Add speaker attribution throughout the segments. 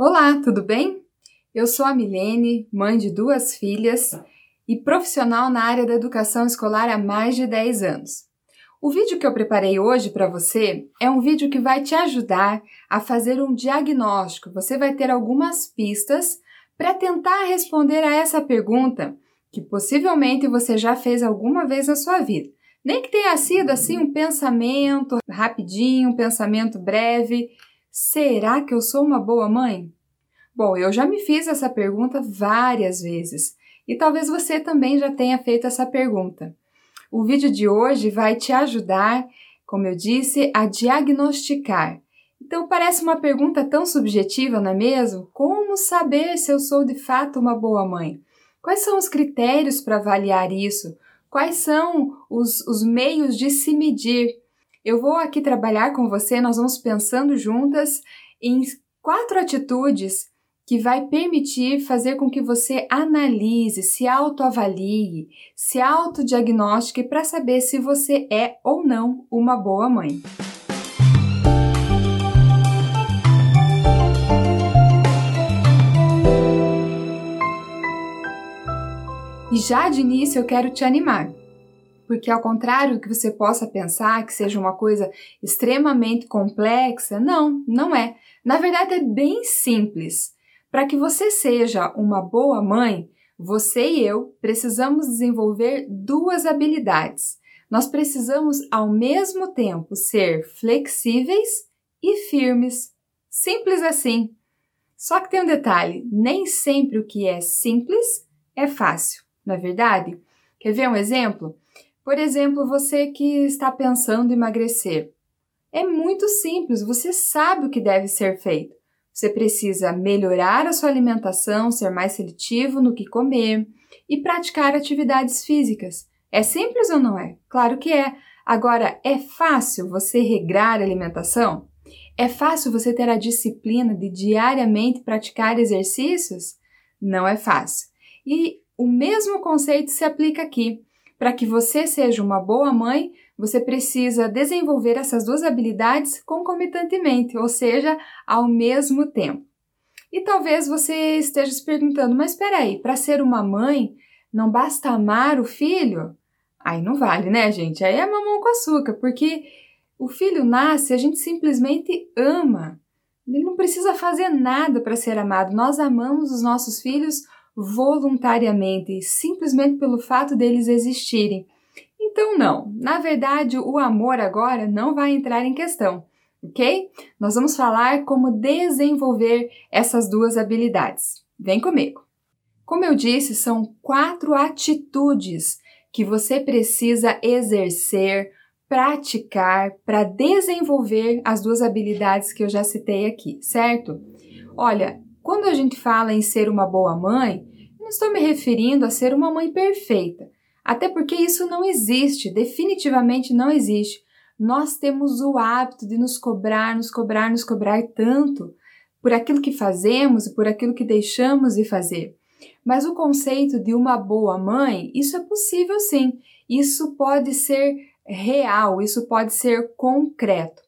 Speaker 1: Olá, tudo bem? Eu sou a Milene, mãe de duas filhas e profissional na área da educação escolar há mais de 10 anos. O vídeo que eu preparei hoje para você é um vídeo que vai te ajudar a fazer um diagnóstico. Você vai ter algumas pistas para tentar responder a essa pergunta que possivelmente você já fez alguma vez na sua vida. Nem que tenha sido assim um pensamento rapidinho, um pensamento breve, Será que eu sou uma boa mãe? Bom, eu já me fiz essa pergunta várias vezes e talvez você também já tenha feito essa pergunta. O vídeo de hoje vai te ajudar, como eu disse, a diagnosticar. Então parece uma pergunta tão subjetiva, não é mesmo? Como saber se eu sou de fato uma boa mãe? Quais são os critérios para avaliar isso? Quais são os, os meios de se medir? Eu vou aqui trabalhar com você, nós vamos pensando juntas em quatro atitudes que vai permitir fazer com que você analise, se autoavalie, se autodiagnostique para saber se você é ou não uma boa mãe. E já de início eu quero te animar porque ao contrário que você possa pensar que seja uma coisa extremamente complexa, não, não é. Na verdade é bem simples. Para que você seja uma boa mãe, você e eu precisamos desenvolver duas habilidades. Nós precisamos ao mesmo tempo ser flexíveis e firmes. Simples assim. Só que tem um detalhe: nem sempre o que é simples é fácil, não é verdade? Quer ver um exemplo? Por exemplo, você que está pensando em emagrecer. É muito simples, você sabe o que deve ser feito. Você precisa melhorar a sua alimentação, ser mais seletivo no que comer e praticar atividades físicas. É simples ou não é? Claro que é. Agora, é fácil você regrar a alimentação? É fácil você ter a disciplina de diariamente praticar exercícios? Não é fácil. E o mesmo conceito se aplica aqui. Para que você seja uma boa mãe, você precisa desenvolver essas duas habilidades concomitantemente, ou seja, ao mesmo tempo. E talvez você esteja se perguntando, mas espera aí, para ser uma mãe, não basta amar o filho? Aí não vale, né, gente? Aí é mamão com açúcar, porque o filho nasce, a gente simplesmente ama. Ele não precisa fazer nada para ser amado. Nós amamos os nossos filhos voluntariamente, simplesmente pelo fato deles existirem. Então, não, na verdade, o amor agora não vai entrar em questão, ok? Nós vamos falar como desenvolver essas duas habilidades. Vem comigo! Como eu disse, são quatro atitudes que você precisa exercer, praticar para desenvolver as duas habilidades que eu já citei aqui, certo? Olha, quando a gente fala em ser uma boa mãe, não estou me referindo a ser uma mãe perfeita, até porque isso não existe, definitivamente não existe. Nós temos o hábito de nos cobrar, nos cobrar, nos cobrar tanto por aquilo que fazemos e por aquilo que deixamos de fazer. Mas o conceito de uma boa mãe, isso é possível sim. Isso pode ser real, isso pode ser concreto.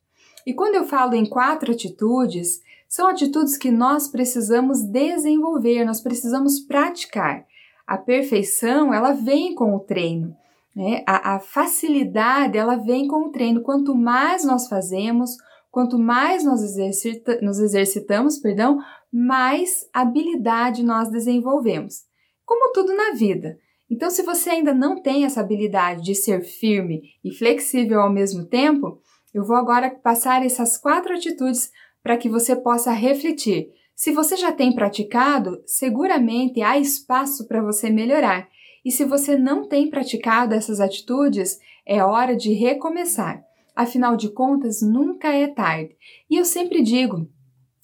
Speaker 1: E quando eu falo em quatro atitudes, são atitudes que nós precisamos desenvolver, nós precisamos praticar. A perfeição, ela vem com o treino. Né? A, a facilidade, ela vem com o treino. Quanto mais nós fazemos, quanto mais nós exercita, nos exercitamos, perdão, mais habilidade nós desenvolvemos. Como tudo na vida. Então, se você ainda não tem essa habilidade de ser firme e flexível ao mesmo tempo, eu vou agora passar essas quatro atitudes para que você possa refletir. Se você já tem praticado, seguramente há espaço para você melhorar. E se você não tem praticado essas atitudes, é hora de recomeçar. Afinal de contas, nunca é tarde. E eu sempre digo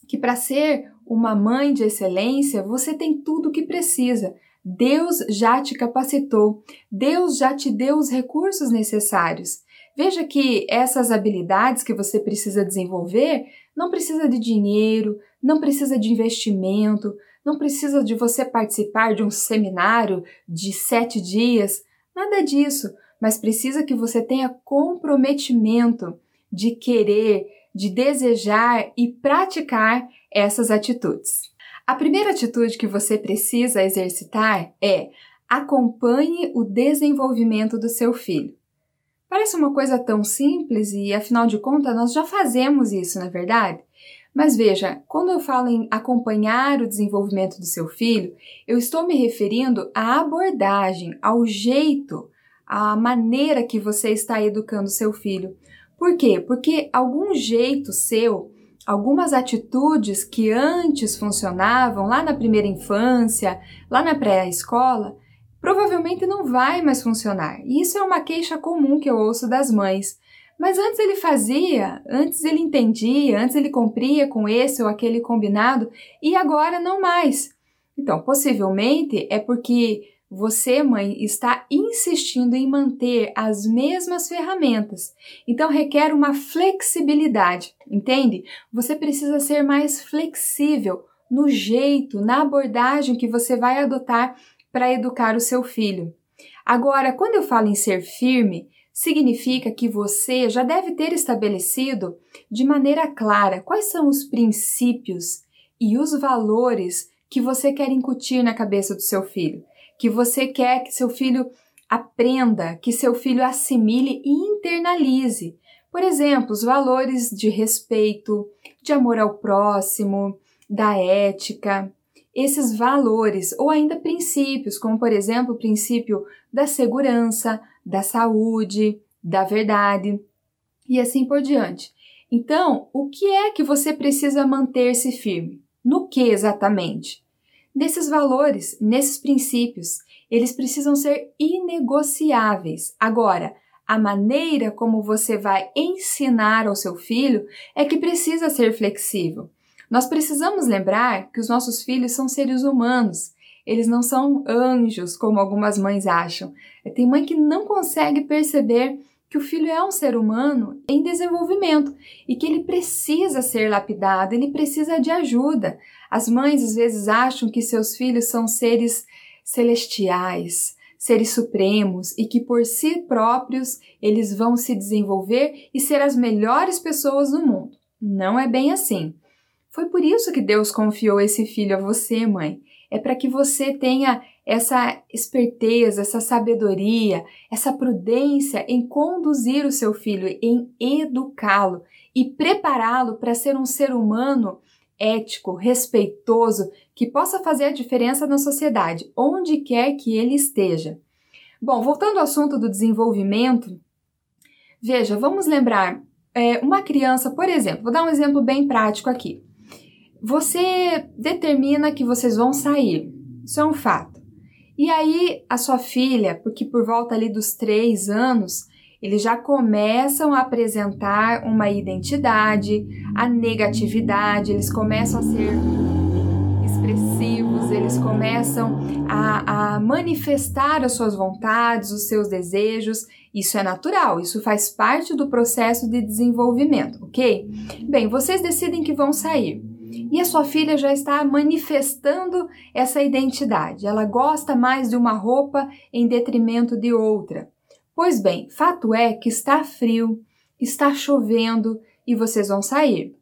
Speaker 1: que para ser uma mãe de excelência, você tem tudo o que precisa. Deus já te capacitou, Deus já te deu os recursos necessários. Veja que essas habilidades que você precisa desenvolver não precisa de dinheiro, não precisa de investimento, não precisa de você participar de um seminário de sete dias, nada disso, mas precisa que você tenha comprometimento de querer, de desejar e praticar essas atitudes. A primeira atitude que você precisa exercitar é acompanhe o desenvolvimento do seu filho. Parece uma coisa tão simples e, afinal de contas, nós já fazemos isso, não é verdade? Mas veja, quando eu falo em acompanhar o desenvolvimento do seu filho, eu estou me referindo à abordagem, ao jeito, à maneira que você está educando seu filho. Por quê? Porque algum jeito seu, algumas atitudes que antes funcionavam lá na primeira infância, lá na pré-escola, provavelmente não vai mais funcionar. E isso é uma queixa comum que eu ouço das mães. Mas antes ele fazia, antes ele entendia, antes ele cumpria com esse ou aquele combinado e agora não mais. Então, possivelmente é porque você, mãe, está insistindo em manter as mesmas ferramentas. Então requer uma flexibilidade, entende? Você precisa ser mais flexível no jeito, na abordagem que você vai adotar para educar o seu filho. Agora, quando eu falo em ser firme, significa que você já deve ter estabelecido de maneira clara quais são os princípios e os valores que você quer incutir na cabeça do seu filho, que você quer que seu filho aprenda, que seu filho assimile e internalize. Por exemplo, os valores de respeito, de amor ao próximo, da ética, esses valores ou ainda princípios, como por exemplo o princípio da segurança, da saúde, da verdade e assim por diante. Então, o que é que você precisa manter-se firme? No que exatamente? Nesses valores, nesses princípios, eles precisam ser inegociáveis. Agora, a maneira como você vai ensinar ao seu filho é que precisa ser flexível. Nós precisamos lembrar que os nossos filhos são seres humanos. Eles não são anjos, como algumas mães acham. Tem mãe que não consegue perceber que o filho é um ser humano em desenvolvimento e que ele precisa ser lapidado, ele precisa de ajuda. As mães às vezes acham que seus filhos são seres celestiais, seres supremos e que por si próprios eles vão se desenvolver e ser as melhores pessoas do mundo. Não é bem assim. Foi por isso que Deus confiou esse filho a você, mãe. É para que você tenha essa esperteza, essa sabedoria, essa prudência em conduzir o seu filho, em educá-lo e prepará-lo para ser um ser humano ético, respeitoso, que possa fazer a diferença na sociedade, onde quer que ele esteja. Bom, voltando ao assunto do desenvolvimento, veja, vamos lembrar é, uma criança, por exemplo, vou dar um exemplo bem prático aqui. Você determina que vocês vão sair, isso é um fato. E aí a sua filha, porque por volta ali dos três anos, eles já começam a apresentar uma identidade, a negatividade, eles começam a ser expressivos, eles começam a, a manifestar as suas vontades, os seus desejos. Isso é natural, isso faz parte do processo de desenvolvimento, ok? Bem, vocês decidem que vão sair e a sua filha já está manifestando essa identidade. Ela gosta mais de uma roupa em detrimento de outra. Pois bem, fato é que está frio, está chovendo e vocês vão sair.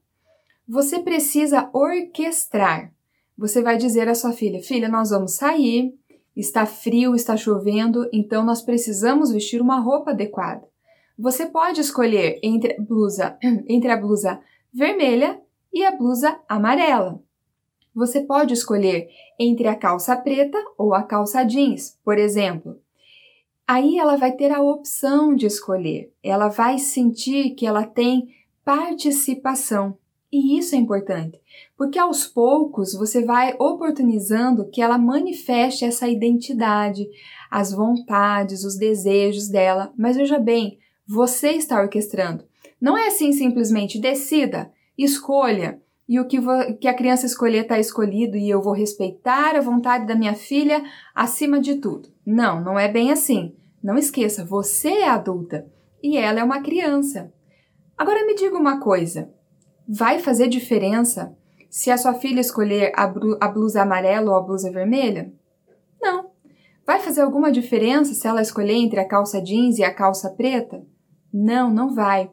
Speaker 1: Você precisa orquestrar. Você vai dizer à sua filha: Filha, nós vamos sair, está frio, está chovendo, então nós precisamos vestir uma roupa adequada. Você pode escolher entre blusa, entre a blusa vermelha e a blusa amarela. Você pode escolher entre a calça preta ou a calça jeans, por exemplo. Aí ela vai ter a opção de escolher, ela vai sentir que ela tem participação. E isso é importante, porque aos poucos você vai oportunizando que ela manifeste essa identidade, as vontades, os desejos dela. Mas veja bem, você está orquestrando. Não é assim simplesmente decida, escolha. E o que, que a criança escolher está escolhido e eu vou respeitar a vontade da minha filha acima de tudo. Não, não é bem assim. Não esqueça, você é adulta e ela é uma criança. Agora me diga uma coisa: vai fazer diferença se a sua filha escolher a blusa amarela ou a blusa vermelha? Não. Vai fazer alguma diferença se ela escolher entre a calça jeans e a calça preta? Não, não vai.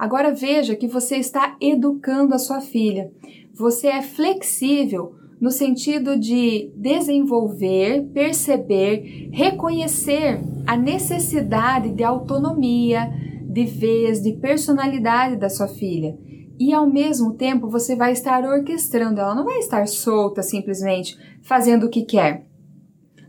Speaker 1: Agora veja que você está educando a sua filha. você é flexível no sentido de desenvolver, perceber, reconhecer a necessidade de autonomia, de vez, de personalidade da sua filha. E ao mesmo tempo você vai estar orquestrando, ela não vai estar solta simplesmente fazendo o que quer.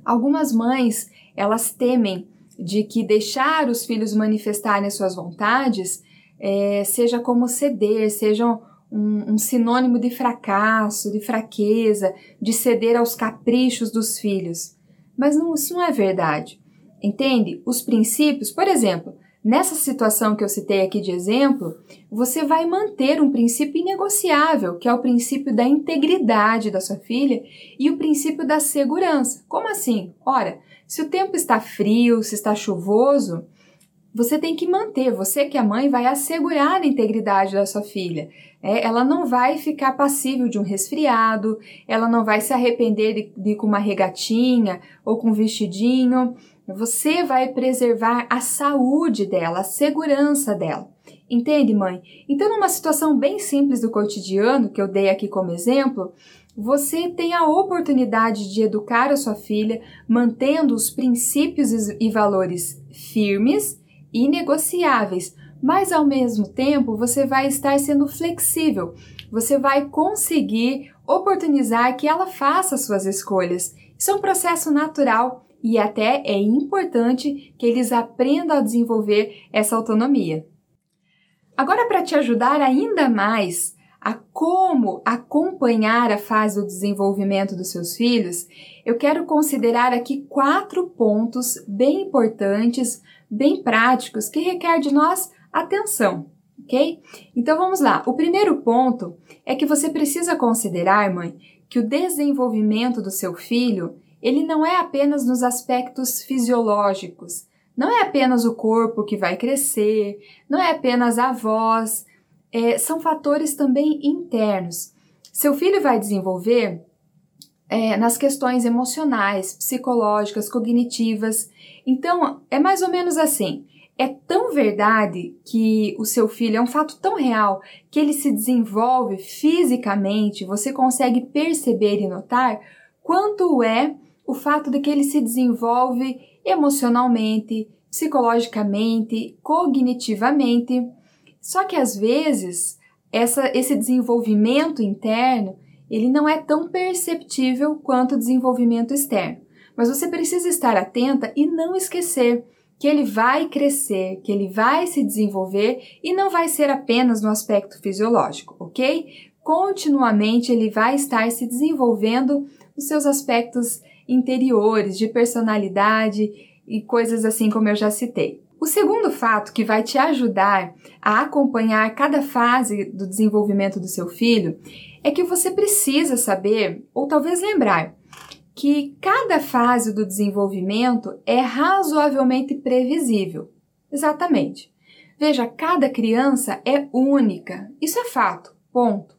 Speaker 1: Algumas mães, elas temem de que deixar os filhos manifestarem suas vontades é, seja como ceder, seja um, um sinônimo de fracasso, de fraqueza, de ceder aos caprichos dos filhos. Mas não, isso não é verdade. Entende? Os princípios, por exemplo, nessa situação que eu citei aqui de exemplo, você vai manter um princípio inegociável, que é o princípio da integridade da sua filha e o princípio da segurança. Como assim? Ora, se o tempo está frio, se está chuvoso, você tem que manter, você que é mãe vai assegurar a integridade da sua filha. É, ela não vai ficar passível de um resfriado, ela não vai se arrepender de, de com uma regatinha ou com um vestidinho. Você vai preservar a saúde dela, a segurança dela. Entende, mãe? Então, numa situação bem simples do cotidiano, que eu dei aqui como exemplo, você tem a oportunidade de educar a sua filha mantendo os princípios e valores firmes inegociáveis, mas ao mesmo tempo você vai estar sendo flexível. Você vai conseguir oportunizar que ela faça suas escolhas. Isso é um processo natural e até é importante que eles aprendam a desenvolver essa autonomia. Agora, para te ajudar ainda mais a como acompanhar a fase do desenvolvimento dos seus filhos, eu quero considerar aqui quatro pontos bem importantes bem práticos que requer de nós atenção, ok? Então vamos lá. O primeiro ponto é que você precisa considerar, mãe, que o desenvolvimento do seu filho ele não é apenas nos aspectos fisiológicos, não é apenas o corpo que vai crescer, não é apenas a voz, é, são fatores também internos. Seu filho vai desenvolver é, nas questões emocionais, psicológicas, cognitivas. Então, é mais ou menos assim. É tão verdade que o seu filho é um fato tão real que ele se desenvolve fisicamente, você consegue perceber e notar quanto é o fato de que ele se desenvolve emocionalmente, psicologicamente, cognitivamente. Só que às vezes essa, esse desenvolvimento interno ele não é tão perceptível quanto o desenvolvimento externo. Mas você precisa estar atenta e não esquecer que ele vai crescer, que ele vai se desenvolver e não vai ser apenas no aspecto fisiológico, ok? Continuamente ele vai estar se desenvolvendo nos seus aspectos interiores, de personalidade e coisas assim como eu já citei. O segundo fato que vai te ajudar a acompanhar cada fase do desenvolvimento do seu filho é que você precisa saber, ou talvez lembrar, que cada fase do desenvolvimento é razoavelmente previsível. Exatamente. Veja, cada criança é única. Isso é fato. Ponto.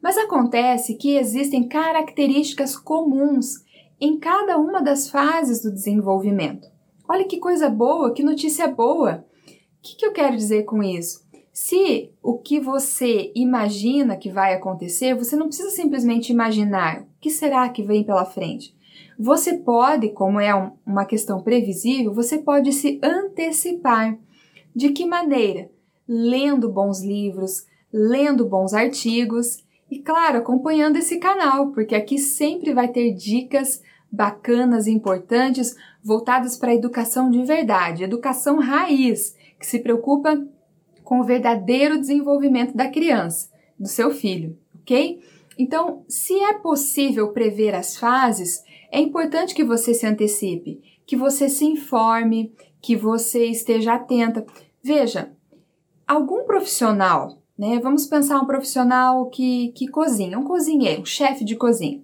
Speaker 1: Mas acontece que existem características comuns em cada uma das fases do desenvolvimento. Olha que coisa boa, que notícia boa! O que, que eu quero dizer com isso? Se o que você imagina que vai acontecer, você não precisa simplesmente imaginar o que será que vem pela frente. Você pode, como é uma questão previsível, você pode se antecipar. De que maneira? Lendo bons livros, lendo bons artigos e, claro, acompanhando esse canal, porque aqui sempre vai ter dicas bacanas e importantes voltadas para a educação de verdade, educação raiz, que se preocupa com o verdadeiro desenvolvimento da criança, do seu filho, ok? Então, se é possível prever as fases, é importante que você se antecipe, que você se informe, que você esteja atenta. Veja, algum profissional, né? Vamos pensar um profissional que, que cozinha, um cozinheiro, um chefe de cozinha.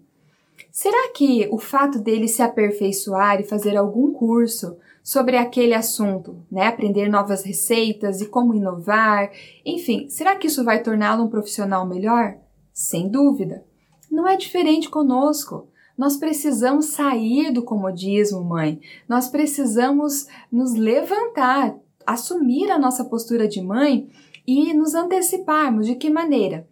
Speaker 1: Será que o fato dele se aperfeiçoar e fazer algum curso sobre aquele assunto, né? Aprender novas receitas e como inovar, enfim, será que isso vai torná-lo um profissional melhor? Sem dúvida. Não é diferente conosco. Nós precisamos sair do comodismo, mãe. Nós precisamos nos levantar, assumir a nossa postura de mãe e nos anteciparmos. De que maneira?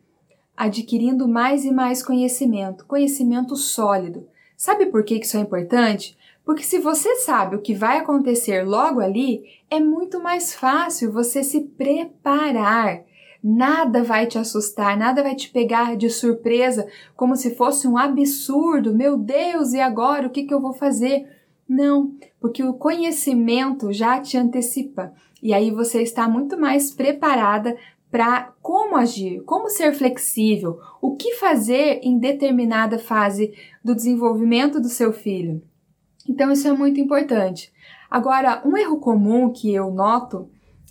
Speaker 1: adquirindo mais e mais conhecimento, conhecimento sólido. Sabe por que isso é importante? Porque se você sabe o que vai acontecer logo ali, é muito mais fácil você se preparar. Nada vai te assustar, nada vai te pegar de surpresa, como se fosse um absurdo. Meu Deus, e agora o que, que eu vou fazer? Não, porque o conhecimento já te antecipa e aí você está muito mais preparada para como agir, como ser flexível, o que fazer em determinada fase do desenvolvimento do seu filho. Então isso é muito importante. Agora, um erro comum que eu noto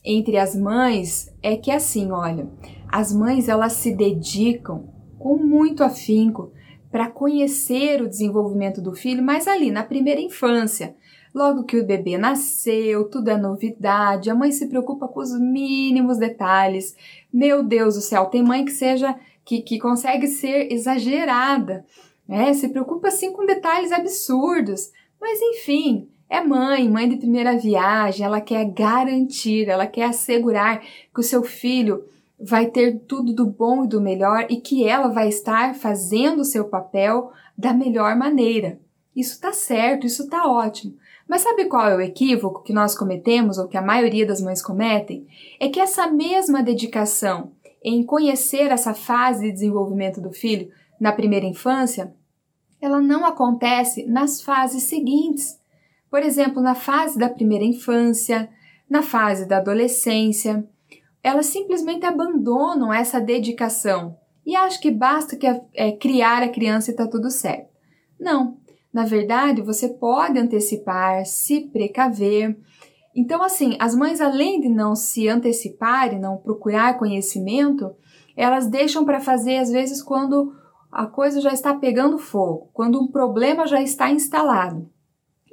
Speaker 1: entre as mães é que assim, olha, as mães elas se dedicam com muito afinco para conhecer o desenvolvimento do filho, mas ali na primeira infância. Logo que o bebê nasceu, tudo é novidade, a mãe se preocupa com os mínimos detalhes. Meu Deus do céu, tem mãe que seja que, que consegue ser exagerada, né? Se preocupa assim com detalhes absurdos. Mas enfim, é mãe, mãe de primeira viagem, ela quer garantir, ela quer assegurar que o seu filho vai ter tudo do bom e do melhor e que ela vai estar fazendo o seu papel da melhor maneira. Isso tá certo, isso tá ótimo. Mas sabe qual é o equívoco que nós cometemos, ou que a maioria das mães cometem? É que essa mesma dedicação em conhecer essa fase de desenvolvimento do filho na primeira infância, ela não acontece nas fases seguintes. Por exemplo, na fase da primeira infância, na fase da adolescência, elas simplesmente abandonam essa dedicação e acham que basta que é, criar a criança e está tudo certo. Não, na verdade, você pode antecipar, se precaver. Então, assim, as mães, além de não se anteciparem, não procurar conhecimento, elas deixam para fazer às vezes quando a coisa já está pegando fogo, quando um problema já está instalado.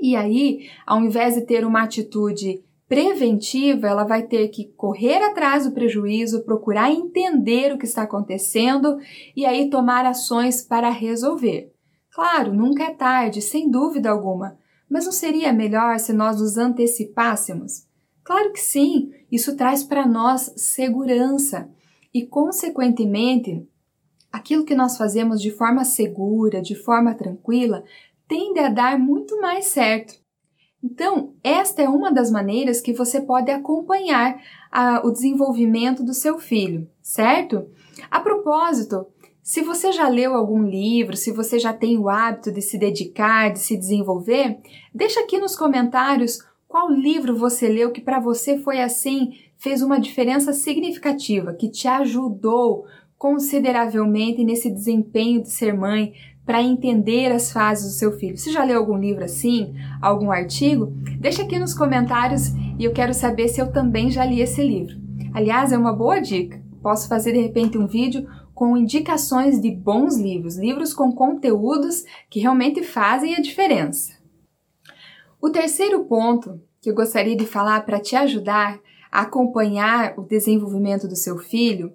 Speaker 1: E aí, ao invés de ter uma atitude preventiva, ela vai ter que correr atrás do prejuízo, procurar entender o que está acontecendo e aí tomar ações para resolver. Claro, nunca é tarde, sem dúvida alguma, mas não seria melhor se nós nos antecipássemos? Claro que sim, isso traz para nós segurança e, consequentemente, aquilo que nós fazemos de forma segura, de forma tranquila, tende a dar muito mais certo. Então, esta é uma das maneiras que você pode acompanhar a, o desenvolvimento do seu filho, certo? A propósito, se você já leu algum livro, se você já tem o hábito de se dedicar, de se desenvolver, deixa aqui nos comentários qual livro você leu que para você foi assim, fez uma diferença significativa, que te ajudou consideravelmente nesse desempenho de ser mãe, para entender as fases do seu filho. Se já leu algum livro assim, algum artigo, deixa aqui nos comentários e eu quero saber se eu também já li esse livro. Aliás, é uma boa dica. Posso fazer de repente um vídeo com indicações de bons livros, livros com conteúdos que realmente fazem a diferença. O terceiro ponto que eu gostaria de falar para te ajudar a acompanhar o desenvolvimento do seu filho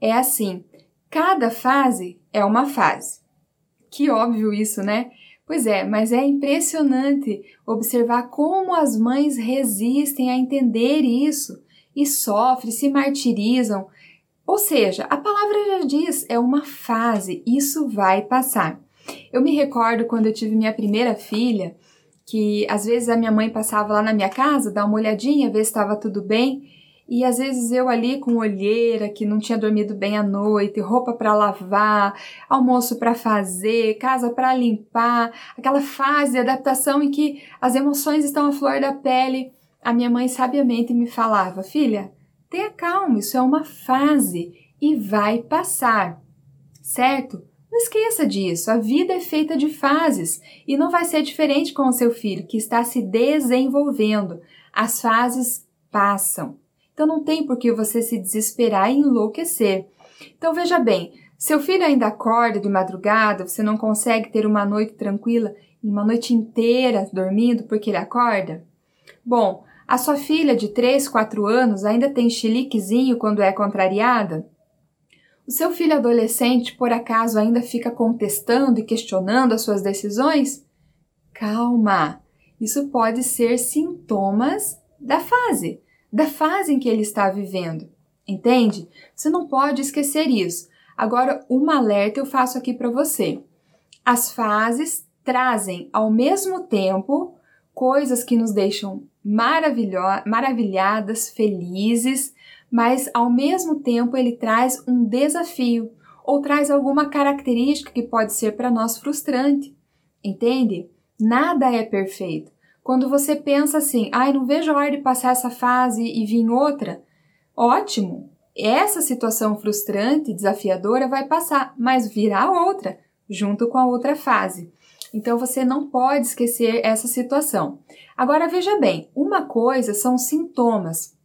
Speaker 1: é assim: cada fase é uma fase. Que óbvio isso, né? Pois é, mas é impressionante observar como as mães resistem a entender isso e sofrem, se martirizam ou seja, a palavra já diz, é uma fase, isso vai passar. Eu me recordo quando eu tive minha primeira filha, que às vezes a minha mãe passava lá na minha casa, dar uma olhadinha, ver se estava tudo bem, e às vezes eu ali com olheira, que não tinha dormido bem à noite, roupa para lavar, almoço para fazer, casa para limpar, aquela fase de adaptação em que as emoções estão à flor da pele, a minha mãe sabiamente me falava: "Filha, Tenha calma, isso é uma fase e vai passar, certo? Não esqueça disso, a vida é feita de fases e não vai ser diferente com o seu filho que está se desenvolvendo. As fases passam. Então não tem por que você se desesperar e enlouquecer. Então veja bem, seu filho ainda acorda de madrugada, você não consegue ter uma noite tranquila, uma noite inteira dormindo porque ele acorda? Bom, a sua filha de 3, 4 anos ainda tem chiliquezinho quando é contrariada? O seu filho adolescente, por acaso, ainda fica contestando e questionando as suas decisões? Calma! Isso pode ser sintomas da fase, da fase em que ele está vivendo. Entende? Você não pode esquecer isso. Agora, um alerta eu faço aqui para você. As fases trazem ao mesmo tempo coisas que nos deixam maravilhadas, felizes, mas ao mesmo tempo ele traz um desafio ou traz alguma característica que pode ser para nós frustrante. Entende? Nada é perfeito. Quando você pensa assim, ai, não vejo a hora de passar essa fase e vir outra, ótimo. Essa situação frustrante, desafiadora vai passar, mas virá outra, junto com a outra fase. Então você não pode esquecer essa situação. Agora veja bem, uma coisa são sintomas.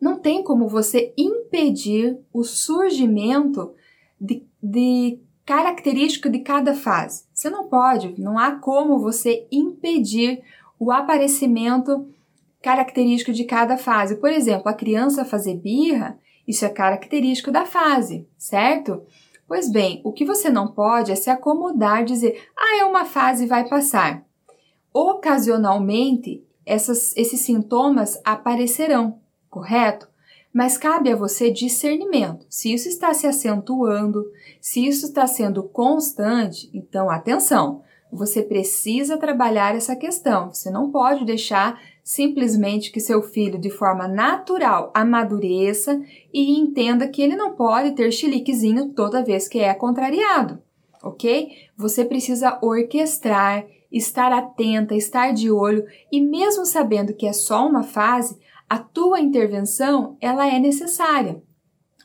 Speaker 1: Não tem como você impedir o surgimento de, de característico de cada fase. Você não pode, não há como você impedir o aparecimento característico de cada fase. Por exemplo, a criança fazer birra, isso é característico da fase, certo? Pois bem, o que você não pode é se acomodar, dizer, ah, é uma fase e vai passar. Ocasionalmente, essas, esses sintomas aparecerão, correto? Mas cabe a você discernimento. Se isso está se acentuando, se isso está sendo constante, então atenção, você precisa trabalhar essa questão. Você não pode deixar simplesmente que seu filho, de forma natural, amadureça e entenda que ele não pode ter chiliquezinho toda vez que é contrariado, ok? Você precisa orquestrar, estar atenta, estar de olho e mesmo sabendo que é só uma fase, a tua intervenção ela é necessária,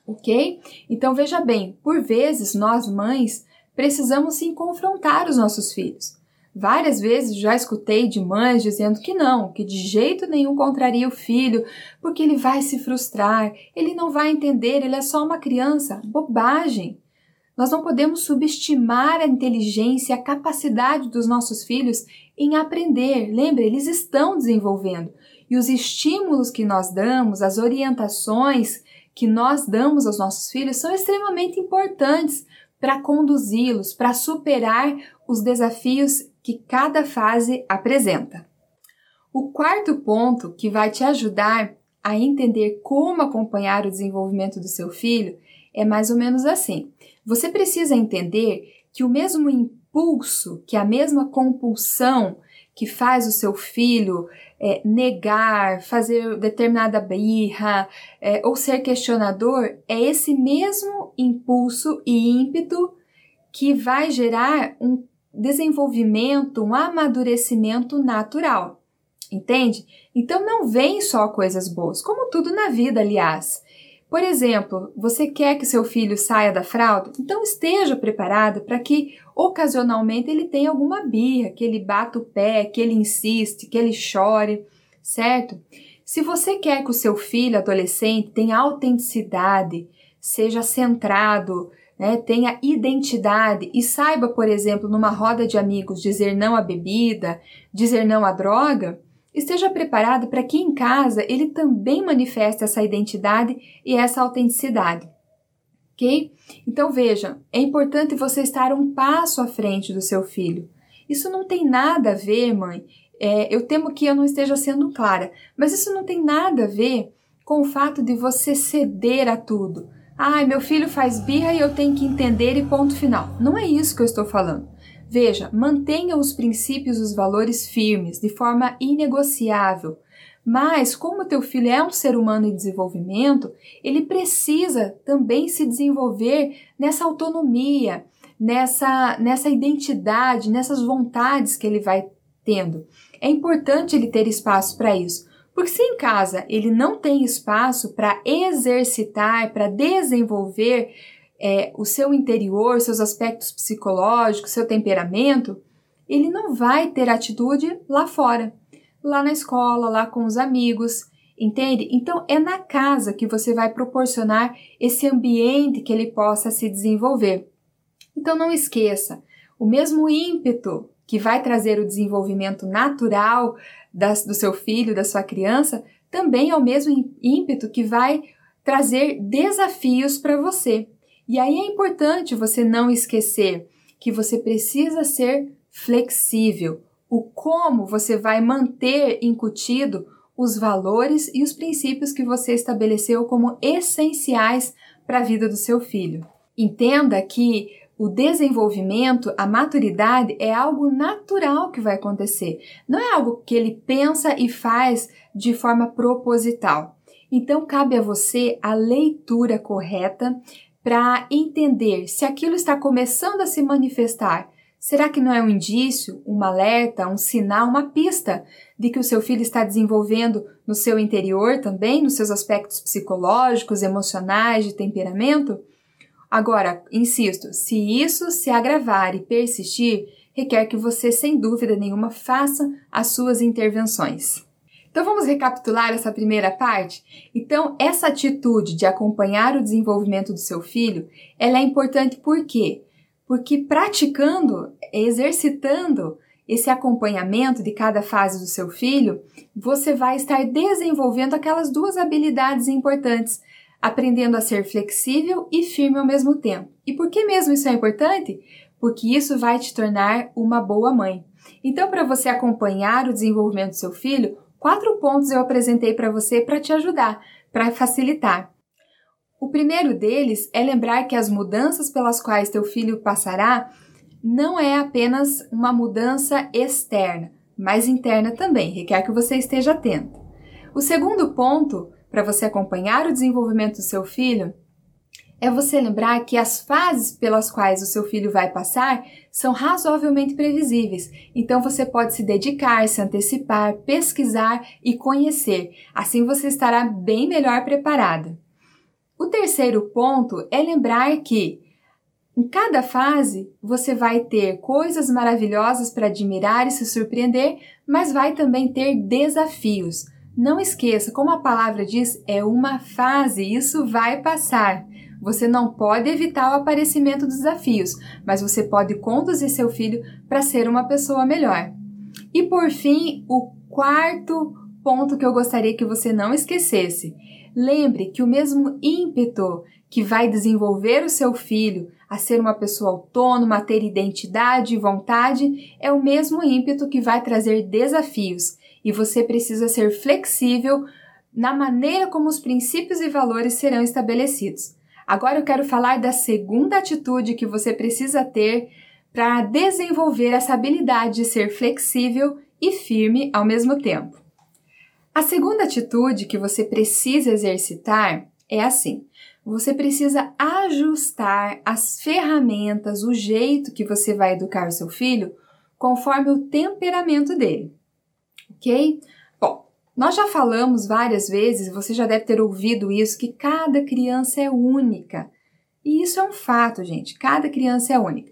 Speaker 1: ok? Então veja bem, por vezes nós mães precisamos sim confrontar os nossos filhos. Várias vezes já escutei de mães dizendo que não, que de jeito nenhum contraria o filho, porque ele vai se frustrar, ele não vai entender, ele é só uma criança. Bobagem! Nós não podemos subestimar a inteligência, a capacidade dos nossos filhos em aprender. Lembre, eles estão desenvolvendo e os estímulos que nós damos, as orientações que nós damos aos nossos filhos são extremamente importantes para conduzi-los, para superar os desafios que cada fase apresenta. O quarto ponto que vai te ajudar a entender como acompanhar o desenvolvimento do seu filho é mais ou menos assim. Você precisa entender que o mesmo impulso, que a mesma compulsão que faz o seu filho é, negar, fazer determinada birra é, ou ser questionador, é esse mesmo impulso e ímpeto que vai gerar um desenvolvimento, um amadurecimento natural. Entende? Então não vem só coisas boas, como tudo na vida, aliás. Por exemplo, você quer que seu filho saia da fralda? Então esteja preparado para que ocasionalmente ele tenha alguma birra, que ele bata o pé, que ele insiste, que ele chore, certo? Se você quer que o seu filho adolescente tenha autenticidade, seja centrado, né, tenha identidade e saiba, por exemplo, numa roda de amigos dizer não à bebida, dizer não à droga, Esteja preparado para que em casa ele também manifeste essa identidade e essa autenticidade. Ok? Então veja, é importante você estar um passo à frente do seu filho. Isso não tem nada a ver, mãe. É, eu temo que eu não esteja sendo clara, mas isso não tem nada a ver com o fato de você ceder a tudo. Ai, meu filho faz birra e eu tenho que entender e ponto final. Não é isso que eu estou falando. Veja, mantenha os princípios e os valores firmes, de forma inegociável. Mas, como teu filho é um ser humano em desenvolvimento, ele precisa também se desenvolver nessa autonomia, nessa, nessa identidade, nessas vontades que ele vai tendo. É importante ele ter espaço para isso. Porque se em casa ele não tem espaço para exercitar, para desenvolver é, o seu interior, seus aspectos psicológicos, seu temperamento, ele não vai ter atitude lá fora, lá na escola, lá com os amigos, entende? Então é na casa que você vai proporcionar esse ambiente que ele possa se desenvolver. Então não esqueça, o mesmo ímpeto que vai trazer o desenvolvimento natural das, do seu filho, da sua criança, também é o mesmo ímpeto que vai trazer desafios para você. E aí é importante você não esquecer que você precisa ser flexível. O como você vai manter incutido os valores e os princípios que você estabeleceu como essenciais para a vida do seu filho. Entenda que o desenvolvimento, a maturidade é algo natural que vai acontecer. Não é algo que ele pensa e faz de forma proposital. Então cabe a você a leitura correta para entender se aquilo está começando a se manifestar. Será que não é um indício, um alerta, um sinal, uma pista de que o seu filho está desenvolvendo no seu interior também, nos seus aspectos psicológicos, emocionais, de temperamento? Agora, insisto, se isso se agravar e persistir, requer que você, sem dúvida nenhuma, faça as suas intervenções. Então vamos recapitular essa primeira parte? Então, essa atitude de acompanhar o desenvolvimento do seu filho, ela é importante por quê? Porque praticando, exercitando esse acompanhamento de cada fase do seu filho, você vai estar desenvolvendo aquelas duas habilidades importantes aprendendo a ser flexível e firme ao mesmo tempo. E por que mesmo isso é importante? Porque isso vai te tornar uma boa mãe. Então, para você acompanhar o desenvolvimento do seu filho, quatro pontos eu apresentei para você para te ajudar, para facilitar. O primeiro deles é lembrar que as mudanças pelas quais teu filho passará não é apenas uma mudança externa, mas interna também, requer que você esteja atento. O segundo ponto para você acompanhar o desenvolvimento do seu filho é você lembrar que as fases pelas quais o seu filho vai passar são razoavelmente previsíveis. Então você pode se dedicar, se antecipar, pesquisar e conhecer. Assim você estará bem melhor preparada. O terceiro ponto é lembrar que em cada fase você vai ter coisas maravilhosas para admirar e se surpreender, mas vai também ter desafios. Não esqueça, como a palavra diz, é uma fase, isso vai passar. Você não pode evitar o aparecimento dos desafios, mas você pode conduzir seu filho para ser uma pessoa melhor. E por fim, o quarto ponto que eu gostaria que você não esquecesse. Lembre que o mesmo ímpeto que vai desenvolver o seu filho a ser uma pessoa autônoma, a ter identidade e vontade, é o mesmo ímpeto que vai trazer desafios e você precisa ser flexível na maneira como os princípios e valores serão estabelecidos. Agora eu quero falar da segunda atitude que você precisa ter para desenvolver essa habilidade de ser flexível e firme ao mesmo tempo. A segunda atitude que você precisa exercitar é assim: você precisa ajustar as ferramentas, o jeito que você vai educar o seu filho conforme o temperamento dele ok? Nós já falamos várias vezes, você já deve ter ouvido isso, que cada criança é única. E isso é um fato, gente. Cada criança é única.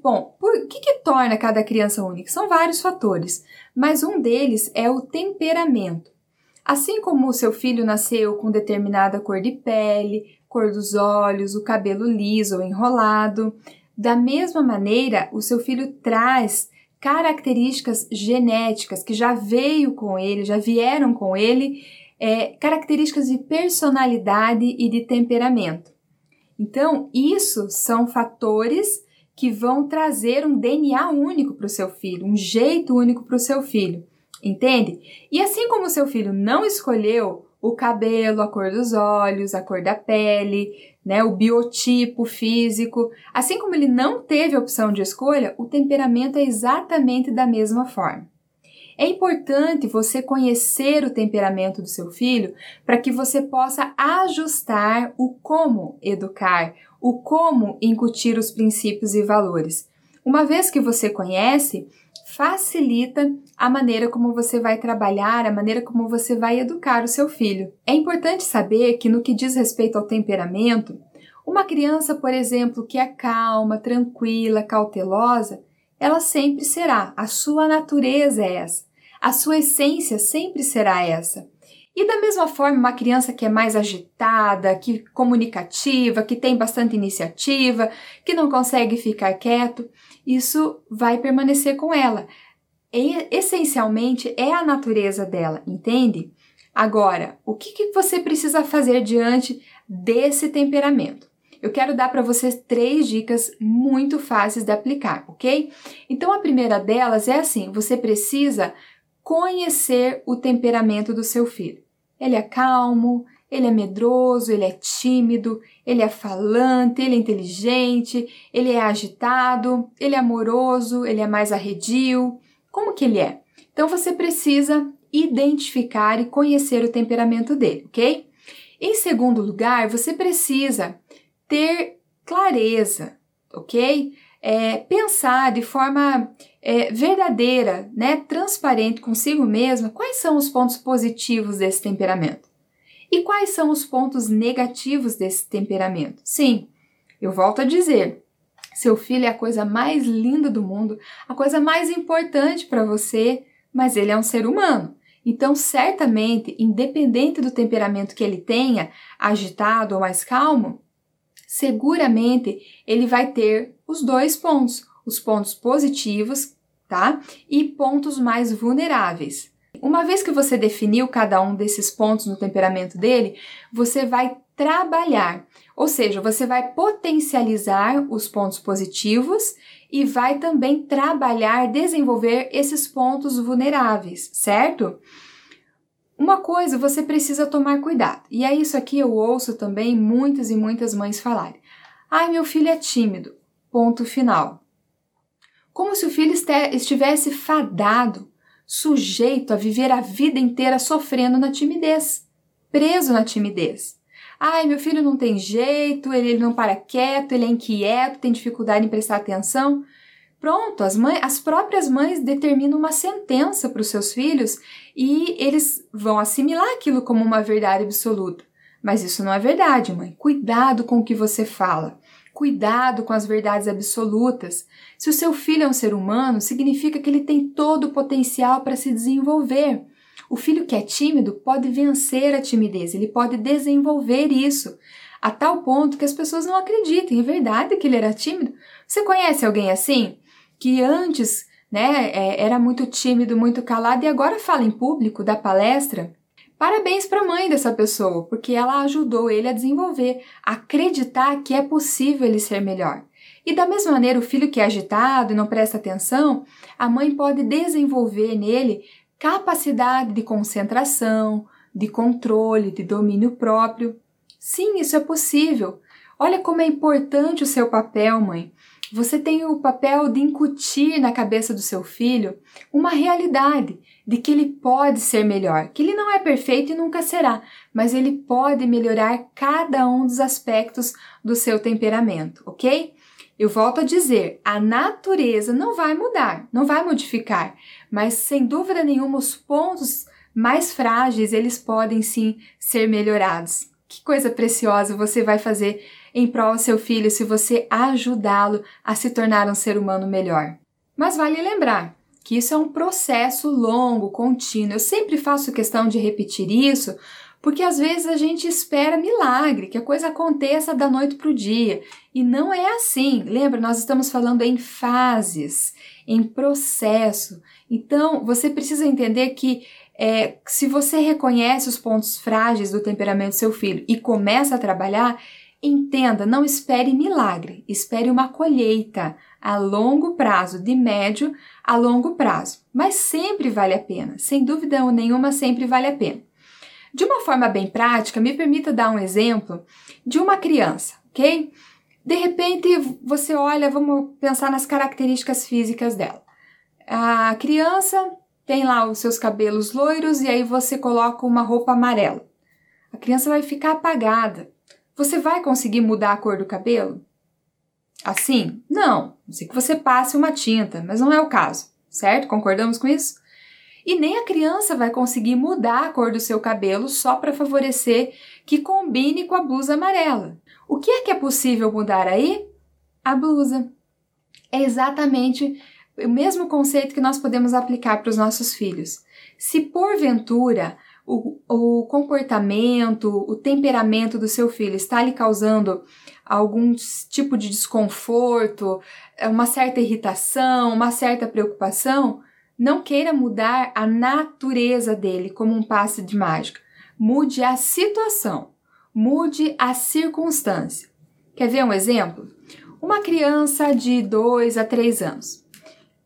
Speaker 1: Bom, por que, que torna cada criança única? São vários fatores, mas um deles é o temperamento. Assim como o seu filho nasceu com determinada cor de pele, cor dos olhos, o cabelo liso ou enrolado, da mesma maneira, o seu filho traz características genéticas que já veio com ele, já vieram com ele, é, características de personalidade e de temperamento. Então, isso são fatores que vão trazer um DNA único para o seu filho, um jeito único para o seu filho, entende? E assim como o seu filho não escolheu o cabelo, a cor dos olhos, a cor da pele, né, o biotipo físico. Assim como ele não teve opção de escolha, o temperamento é exatamente da mesma forma. É importante você conhecer o temperamento do seu filho para que você possa ajustar o como educar, o como incutir os princípios e valores. Uma vez que você conhece, facilita a maneira como você vai trabalhar, a maneira como você vai educar o seu filho. É importante saber que, no que diz respeito ao temperamento, uma criança, por exemplo, que é calma, tranquila, cautelosa, ela sempre será, a sua natureza é essa, a sua essência sempre será essa. E da mesma forma, uma criança que é mais agitada, que comunicativa, que tem bastante iniciativa, que não consegue ficar quieto, isso vai permanecer com ela. E, essencialmente é a natureza dela, entende? Agora, o que, que você precisa fazer diante desse temperamento? Eu quero dar para vocês três dicas muito fáceis de aplicar, ok? Então, a primeira delas é assim: você precisa conhecer o temperamento do seu filho. Ele é calmo, ele é medroso, ele é tímido, ele é falante, ele é inteligente, ele é agitado, ele é amoroso, ele é mais arredio. Como que ele é? Então você precisa identificar e conhecer o temperamento dele, ok? Em segundo lugar, você precisa ter clareza, ok? É, pensar de forma é, verdadeira, né, transparente consigo mesma, quais são os pontos positivos desse temperamento e quais são os pontos negativos desse temperamento. Sim, eu volto a dizer, seu filho é a coisa mais linda do mundo, a coisa mais importante para você, mas ele é um ser humano. Então, certamente, independente do temperamento que ele tenha, agitado ou mais calmo, seguramente ele vai ter os dois pontos, os pontos positivos, tá? E pontos mais vulneráveis. Uma vez que você definiu cada um desses pontos no temperamento dele, você vai trabalhar, ou seja, você vai potencializar os pontos positivos e vai também trabalhar, desenvolver esses pontos vulneráveis, certo? Uma coisa você precisa tomar cuidado, e é isso aqui eu ouço também muitas e muitas mães falarem. Ai, meu filho é tímido. Ponto final. Como se o filho estivesse fadado, sujeito a viver a vida inteira sofrendo na timidez, preso na timidez. Ai, meu filho não tem jeito, ele, ele não para quieto, ele é inquieto, tem dificuldade em prestar atenção. Pronto, as, mães, as próprias mães determinam uma sentença para os seus filhos e eles vão assimilar aquilo como uma verdade absoluta. Mas isso não é verdade, mãe. Cuidado com o que você fala. Cuidado com as verdades absolutas. Se o seu filho é um ser humano, significa que ele tem todo o potencial para se desenvolver. O filho que é tímido pode vencer a timidez, ele pode desenvolver isso, a tal ponto que as pessoas não acreditem. É verdade que ele era tímido? Você conhece alguém assim? Que antes né, é, era muito tímido, muito calado e agora fala em público, dá palestra? Parabéns para a mãe dessa pessoa, porque ela ajudou ele a desenvolver, a acreditar que é possível ele ser melhor. E da mesma maneira, o filho que é agitado e não presta atenção, a mãe pode desenvolver nele capacidade de concentração, de controle, de domínio próprio. Sim, isso é possível. Olha como é importante o seu papel, mãe. Você tem o papel de incutir na cabeça do seu filho uma realidade de que ele pode ser melhor, que ele não é perfeito e nunca será, mas ele pode melhorar cada um dos aspectos do seu temperamento, ok? Eu volto a dizer, a natureza não vai mudar, não vai modificar, mas sem dúvida nenhuma os pontos mais frágeis eles podem sim ser melhorados. Que coisa preciosa você vai fazer em prol do seu filho se você ajudá-lo a se tornar um ser humano melhor. Mas vale lembrar que isso é um processo longo, contínuo. Eu sempre faço questão de repetir isso, porque às vezes a gente espera milagre, que a coisa aconteça da noite para o dia. E não é assim. Lembra, nós estamos falando em fases, em processo. Então, você precisa entender que é, se você reconhece os pontos frágeis do temperamento do seu filho e começa a trabalhar, Entenda, não espere milagre, espere uma colheita a longo prazo, de médio a longo prazo. Mas sempre vale a pena, sem dúvida nenhuma, sempre vale a pena. De uma forma bem prática, me permita dar um exemplo de uma criança, ok? De repente você olha, vamos pensar nas características físicas dela. A criança tem lá os seus cabelos loiros e aí você coloca uma roupa amarela. A criança vai ficar apagada, você vai conseguir mudar a cor do cabelo? Assim? Não. Não sei que você passe uma tinta, mas não é o caso, certo? Concordamos com isso? E nem a criança vai conseguir mudar a cor do seu cabelo só para favorecer que combine com a blusa amarela. O que é que é possível mudar aí? A blusa. É exatamente o mesmo conceito que nós podemos aplicar para os nossos filhos. Se porventura o, o comportamento, o temperamento do seu filho está lhe causando algum tipo de desconforto, uma certa irritação, uma certa preocupação, não queira mudar a natureza dele como um passe de mágica. Mude a situação, mude a circunstância. Quer ver um exemplo? Uma criança de 2 a 3 anos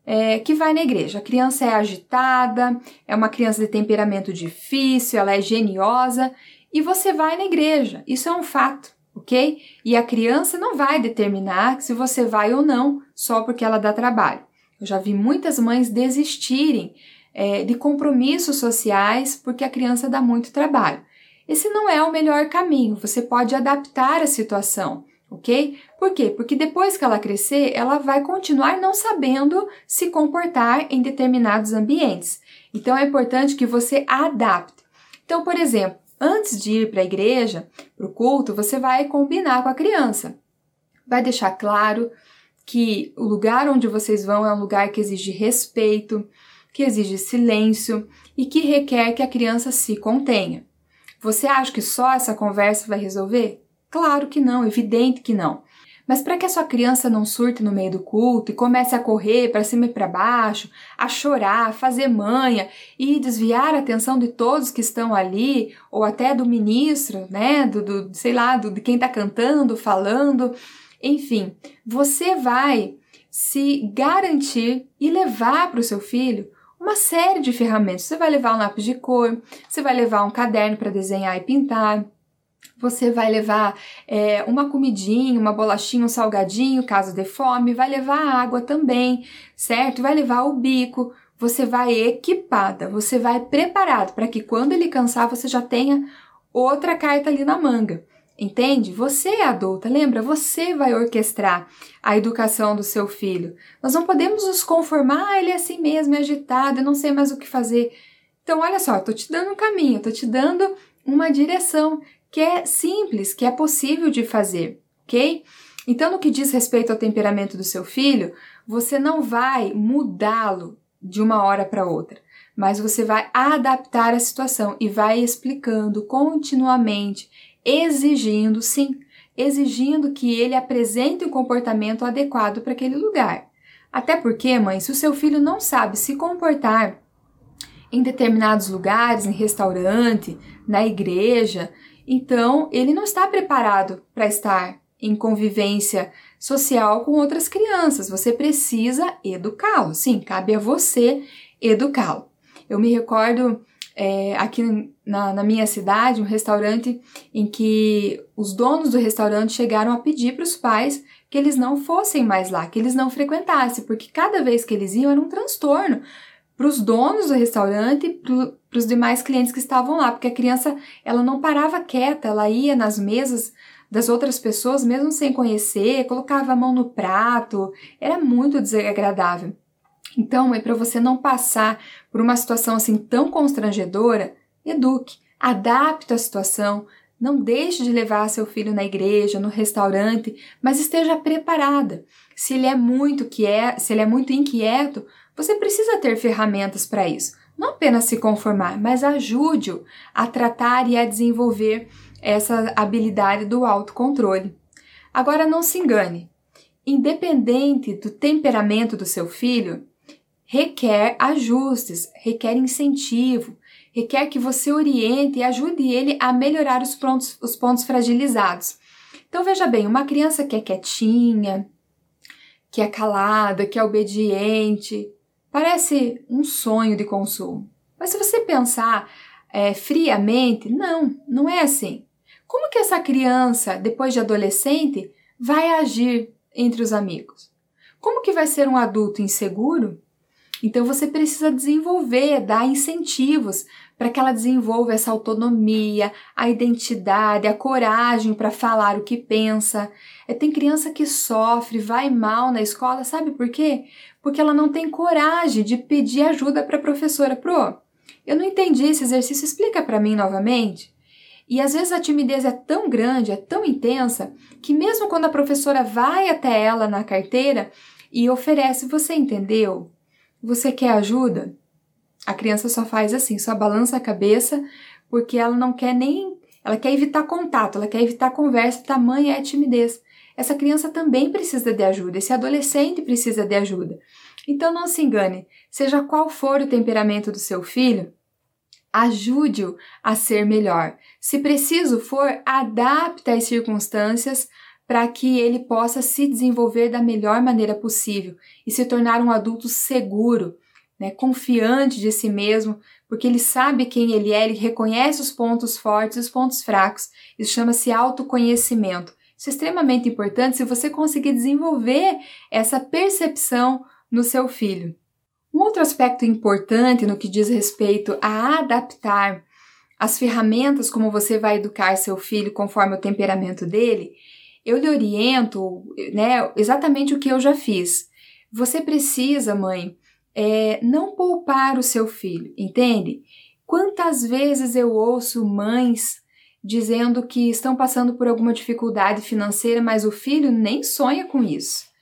Speaker 1: é, que vai na igreja. A criança é agitada, é uma criança de temperamento difícil, ela é geniosa e você vai na igreja. Isso é um fato, ok? E a criança não vai determinar se você vai ou não só porque ela dá trabalho. Eu já vi muitas mães desistirem é, de compromissos sociais porque a criança dá muito trabalho. Esse não é o melhor caminho, você pode adaptar a situação, ok? Por quê? Porque depois que ela crescer, ela vai continuar não sabendo se comportar em determinados ambientes. Então é importante que você adapte. Então, por exemplo, antes de ir para a igreja, para o culto, você vai combinar com a criança. Vai deixar claro que o lugar onde vocês vão é um lugar que exige respeito, que exige silêncio e que requer que a criança se contenha. Você acha que só essa conversa vai resolver? Claro que não, evidente que não. Mas para que a sua criança não surte no meio do culto e comece a correr para cima e para baixo, a chorar, a fazer manha e desviar a atenção de todos que estão ali, ou até do ministro, né, do, do sei lá, do, de quem está cantando, falando, enfim, você vai se garantir e levar para o seu filho uma série de ferramentas. Você vai levar um lápis de cor, você vai levar um caderno para desenhar e pintar, você vai levar é, uma comidinha, uma bolachinha, um salgadinho, caso de fome, vai levar água também, certo? Vai levar o bico. Você vai equipada, você vai preparado para que quando ele cansar você já tenha outra carta ali na manga. Entende? Você é adulta, lembra? Você vai orquestrar a educação do seu filho. Nós não podemos nos conformar, ah, ele é assim mesmo, é agitado, eu não sei mais o que fazer. Então, olha só, tô te dando um caminho, tô te dando uma direção que é simples, que é possível de fazer, ok? Então, no que diz respeito ao temperamento do seu filho, você não vai mudá-lo de uma hora para outra, mas você vai adaptar a situação e vai explicando continuamente exigindo, sim, exigindo que ele apresente um comportamento adequado para aquele lugar. Até porque, mãe, se o seu filho não sabe se comportar em determinados lugares, em restaurante, na igreja, então ele não está preparado para estar em convivência social com outras crianças. Você precisa educá-lo. Sim, cabe a você educá-lo. Eu me recordo é, aqui na, na, minha cidade um restaurante em que os donos do restaurante chegaram a pedir para os pais que eles não fossem mais lá, que eles não frequentassem, porque cada vez que eles iam era um transtorno para os donos do restaurante e para os demais clientes que estavam lá, porque a criança ela não parava quieta, ela ia nas mesas das outras pessoas mesmo sem conhecer, colocava a mão no prato, era muito desagradável. Então, é para você não passar por uma situação assim tão constrangedora, eduque, adapte a situação, não deixe de levar seu filho na igreja, no restaurante, mas esteja preparada. Se ele é muito quieto, se ele é muito inquieto, você precisa ter ferramentas para isso. Não apenas se conformar, mas ajude-o a tratar e a desenvolver essa habilidade do autocontrole. Agora não se engane. Independente do temperamento do seu filho, requer ajustes, requer incentivo, requer que você oriente e ajude ele a melhorar os pontos, os pontos fragilizados. Então veja bem, uma criança que é quietinha, que é calada, que é obediente, parece um sonho de consumo. Mas se você pensar é, friamente, não, não é assim. Como que essa criança, depois de adolescente, vai agir entre os amigos? Como que vai ser um adulto inseguro então você precisa desenvolver, dar incentivos para que ela desenvolva essa autonomia, a identidade, a coragem para falar o que pensa. É, tem criança que sofre, vai mal na escola, sabe por quê? Porque ela não tem coragem de pedir ajuda para a professora. Pro, eu não entendi esse exercício, explica para mim novamente. E às vezes a timidez é tão grande, é tão intensa, que mesmo quando a professora vai até ela na carteira e oferece, você entendeu? Você quer ajuda? A criança só faz assim, só balança a cabeça porque ela não quer nem. Ela quer evitar contato, ela quer evitar conversa, tamanha é a timidez. Essa criança também precisa de ajuda, esse adolescente precisa de ajuda. Então não se engane, seja qual for o temperamento do seu filho, ajude-o a ser melhor. Se preciso for, adapte as circunstâncias para que ele possa se desenvolver da melhor maneira possível e se tornar um adulto seguro, né, confiante de si mesmo, porque ele sabe quem ele é, ele reconhece os pontos fortes e os pontos fracos. Isso chama-se autoconhecimento. Isso é extremamente importante se você conseguir desenvolver essa percepção no seu filho. Um outro aspecto importante no que diz respeito a adaptar as ferramentas como você vai educar seu filho conforme o temperamento dele, eu lhe oriento, né, exatamente o que eu já fiz. Você precisa, mãe, é, não poupar o seu filho, entende? Quantas vezes eu ouço mães dizendo que estão passando por alguma dificuldade financeira, mas o filho nem sonha com isso.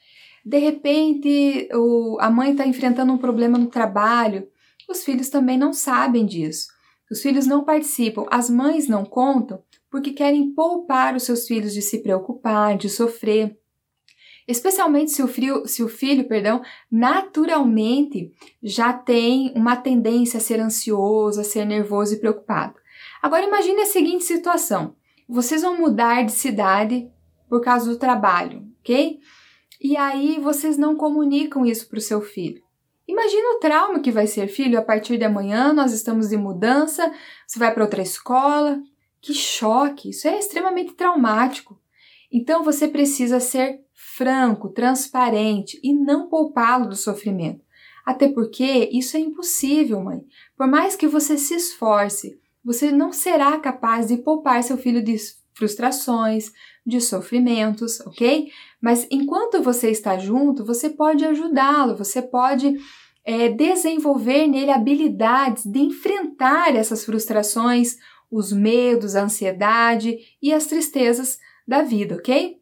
Speaker 1: De repente, o, a mãe está enfrentando um problema no trabalho, os filhos também não sabem disso. Os filhos não participam, as mães não contam porque querem poupar os seus filhos de se preocupar, de sofrer especialmente se o, frio, se o filho, perdão, naturalmente já tem uma tendência a ser ansioso, a ser nervoso e preocupado. Agora imagine a seguinte situação: vocês vão mudar de cidade por causa do trabalho, ok? E aí vocês não comunicam isso para o seu filho. Imagina o trauma que vai ser, filho, a partir de amanhã nós estamos de mudança, você vai para outra escola. Que choque! Isso é extremamente traumático. Então você precisa ser franco, transparente e não poupá-lo do sofrimento. Até porque isso é impossível, mãe. Por mais que você se esforce, você não será capaz de poupar seu filho de frustrações, de sofrimentos, ok? Mas enquanto você está junto, você pode ajudá-lo, você pode é, desenvolver nele habilidades de enfrentar essas frustrações, os medos, a ansiedade e as tristezas da vida, ok?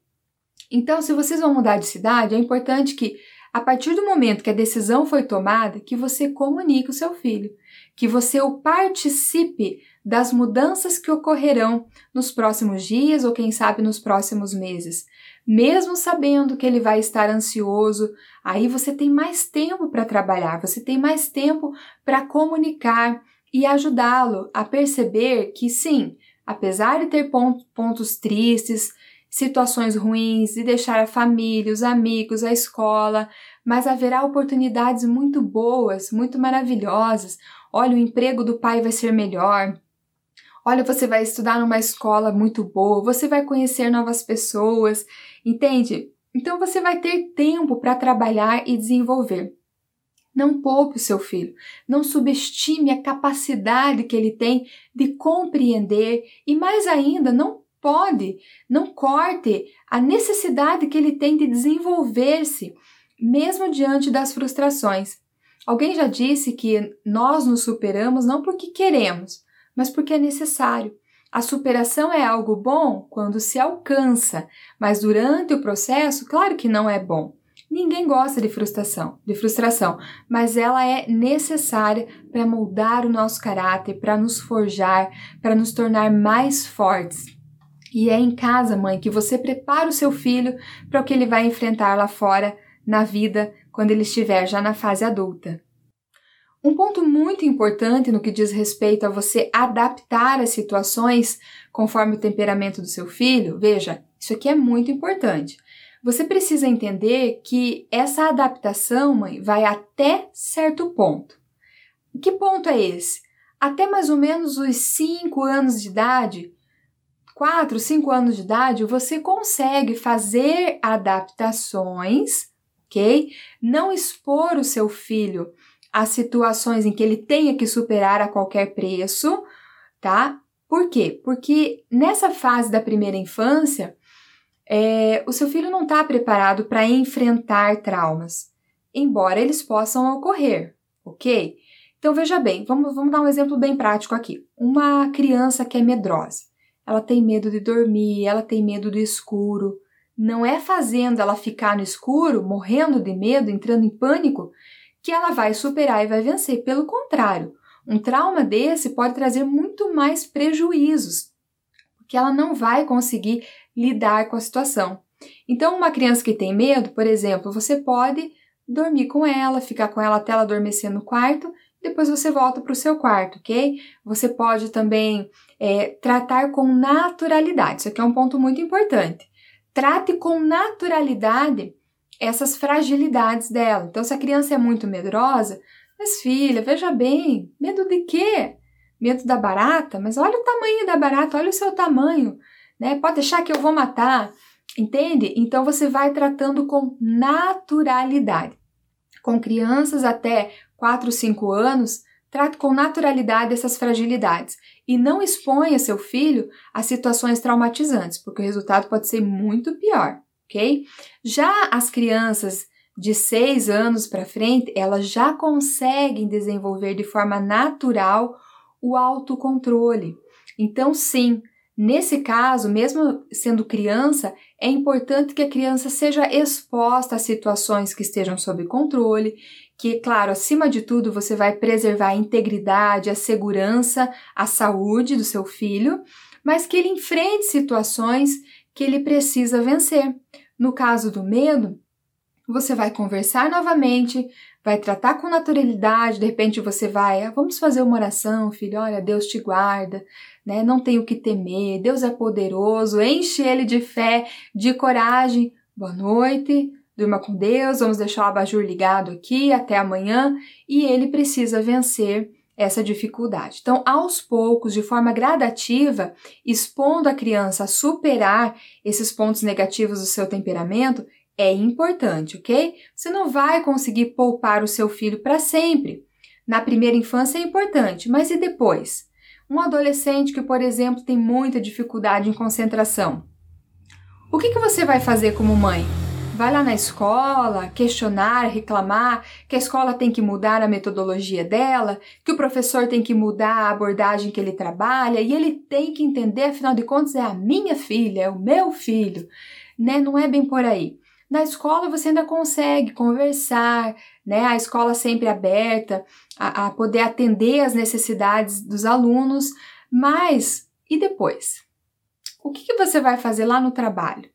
Speaker 1: Então, se vocês vão mudar de cidade, é importante que, a partir do momento que a decisão foi tomada, que você comunique o seu filho, que você o participe das mudanças que ocorrerão nos próximos dias ou quem sabe nos próximos meses. Mesmo sabendo que ele vai estar ansioso, aí você tem mais tempo para trabalhar, você tem mais tempo para comunicar e ajudá-lo a perceber que sim, apesar de ter pontos tristes, situações ruins e deixar a família, os amigos, a escola, mas haverá oportunidades muito boas, muito maravilhosas. Olha, o emprego do pai vai ser melhor. Olha, você vai estudar numa escola muito boa, você vai conhecer novas pessoas, entende? Então você vai ter tempo para trabalhar e desenvolver. Não poupe o seu filho, não subestime a capacidade que ele tem de compreender e, mais ainda, não pode, não corte a necessidade que ele tem de desenvolver-se, mesmo diante das frustrações. Alguém já disse que nós nos superamos não porque queremos, mas porque é necessário. A superação é algo bom quando se alcança, mas durante o processo, claro que não é bom. Ninguém gosta de frustração, de frustração, mas ela é necessária para moldar o nosso caráter, para nos forjar, para nos tornar mais fortes. E é em casa, mãe, que você prepara o seu filho para o que ele vai enfrentar lá fora na vida quando ele estiver já na fase adulta. Um ponto muito importante no que diz respeito a você adaptar as situações conforme o temperamento do seu filho, veja, isso aqui é muito importante. Você precisa entender que essa adaptação, mãe, vai até certo ponto. Que ponto é esse? Até mais ou menos os 5 anos de idade, 4, 5 anos de idade, você consegue fazer adaptações, ok? Não expor o seu filho a situações em que ele tenha que superar a qualquer preço, tá? Por quê? Porque nessa fase da primeira infância, é, o seu filho não está preparado para enfrentar traumas, embora eles possam ocorrer, ok? Então veja bem, vamos, vamos dar um exemplo bem prático aqui. Uma criança que é medrosa, ela tem medo de dormir, ela tem medo do escuro. Não é fazendo ela ficar no escuro, morrendo de medo, entrando em pânico, que ela vai superar e vai vencer. Pelo contrário, um trauma desse pode trazer muito mais prejuízos, porque ela não vai conseguir lidar com a situação. Então, uma criança que tem medo, por exemplo, você pode dormir com ela, ficar com ela até ela adormecer no quarto, depois você volta para o seu quarto, ok? Você pode também é, tratar com naturalidade, isso aqui é um ponto muito importante. Trate com naturalidade essas fragilidades dela. Então, se a criança é muito medrosa, Mas filha, veja bem, medo de quê? Medo da barata? Mas olha o tamanho da barata, olha o seu tamanho, né? Pode deixar que eu vou matar. Entende? Então você vai tratando com naturalidade. Com crianças até 4, 5 anos, trate com naturalidade essas fragilidades e não exponha seu filho a situações traumatizantes, porque o resultado pode ser muito pior, ok? Já as crianças de 6 anos para frente, elas já conseguem desenvolver de forma natural o autocontrole. Então, sim, nesse caso, mesmo sendo criança, é importante que a criança seja exposta a situações que estejam sob controle, que, claro, acima de tudo, você vai preservar a integridade, a segurança, a saúde do seu filho, mas que ele enfrente situações que ele precisa vencer. No caso do medo, você vai conversar novamente, vai tratar com naturalidade, de repente você vai, ah, vamos fazer uma oração, filho, olha, Deus te guarda, né? Não tem o que temer, Deus é poderoso, enche ele de fé, de coragem. Boa noite, durma com Deus, vamos deixar o abajur ligado aqui até amanhã e ele precisa vencer essa dificuldade. Então, aos poucos, de forma gradativa, expondo a criança a superar esses pontos negativos do seu temperamento, é importante, ok? Você não vai conseguir poupar o seu filho para sempre. Na primeira infância é importante, mas e depois? Um adolescente que, por exemplo, tem muita dificuldade em concentração. O que, que você vai fazer como mãe? Vai lá na escola, questionar, reclamar que a escola tem que mudar a metodologia dela, que o professor tem que mudar a abordagem que ele trabalha e ele tem que entender, afinal de contas, é a minha filha, é o meu filho, né? Não é bem por aí. Na escola você ainda consegue conversar, né? A escola sempre aberta a, a poder atender as necessidades dos alunos, mas e depois? O que, que você vai fazer lá no trabalho?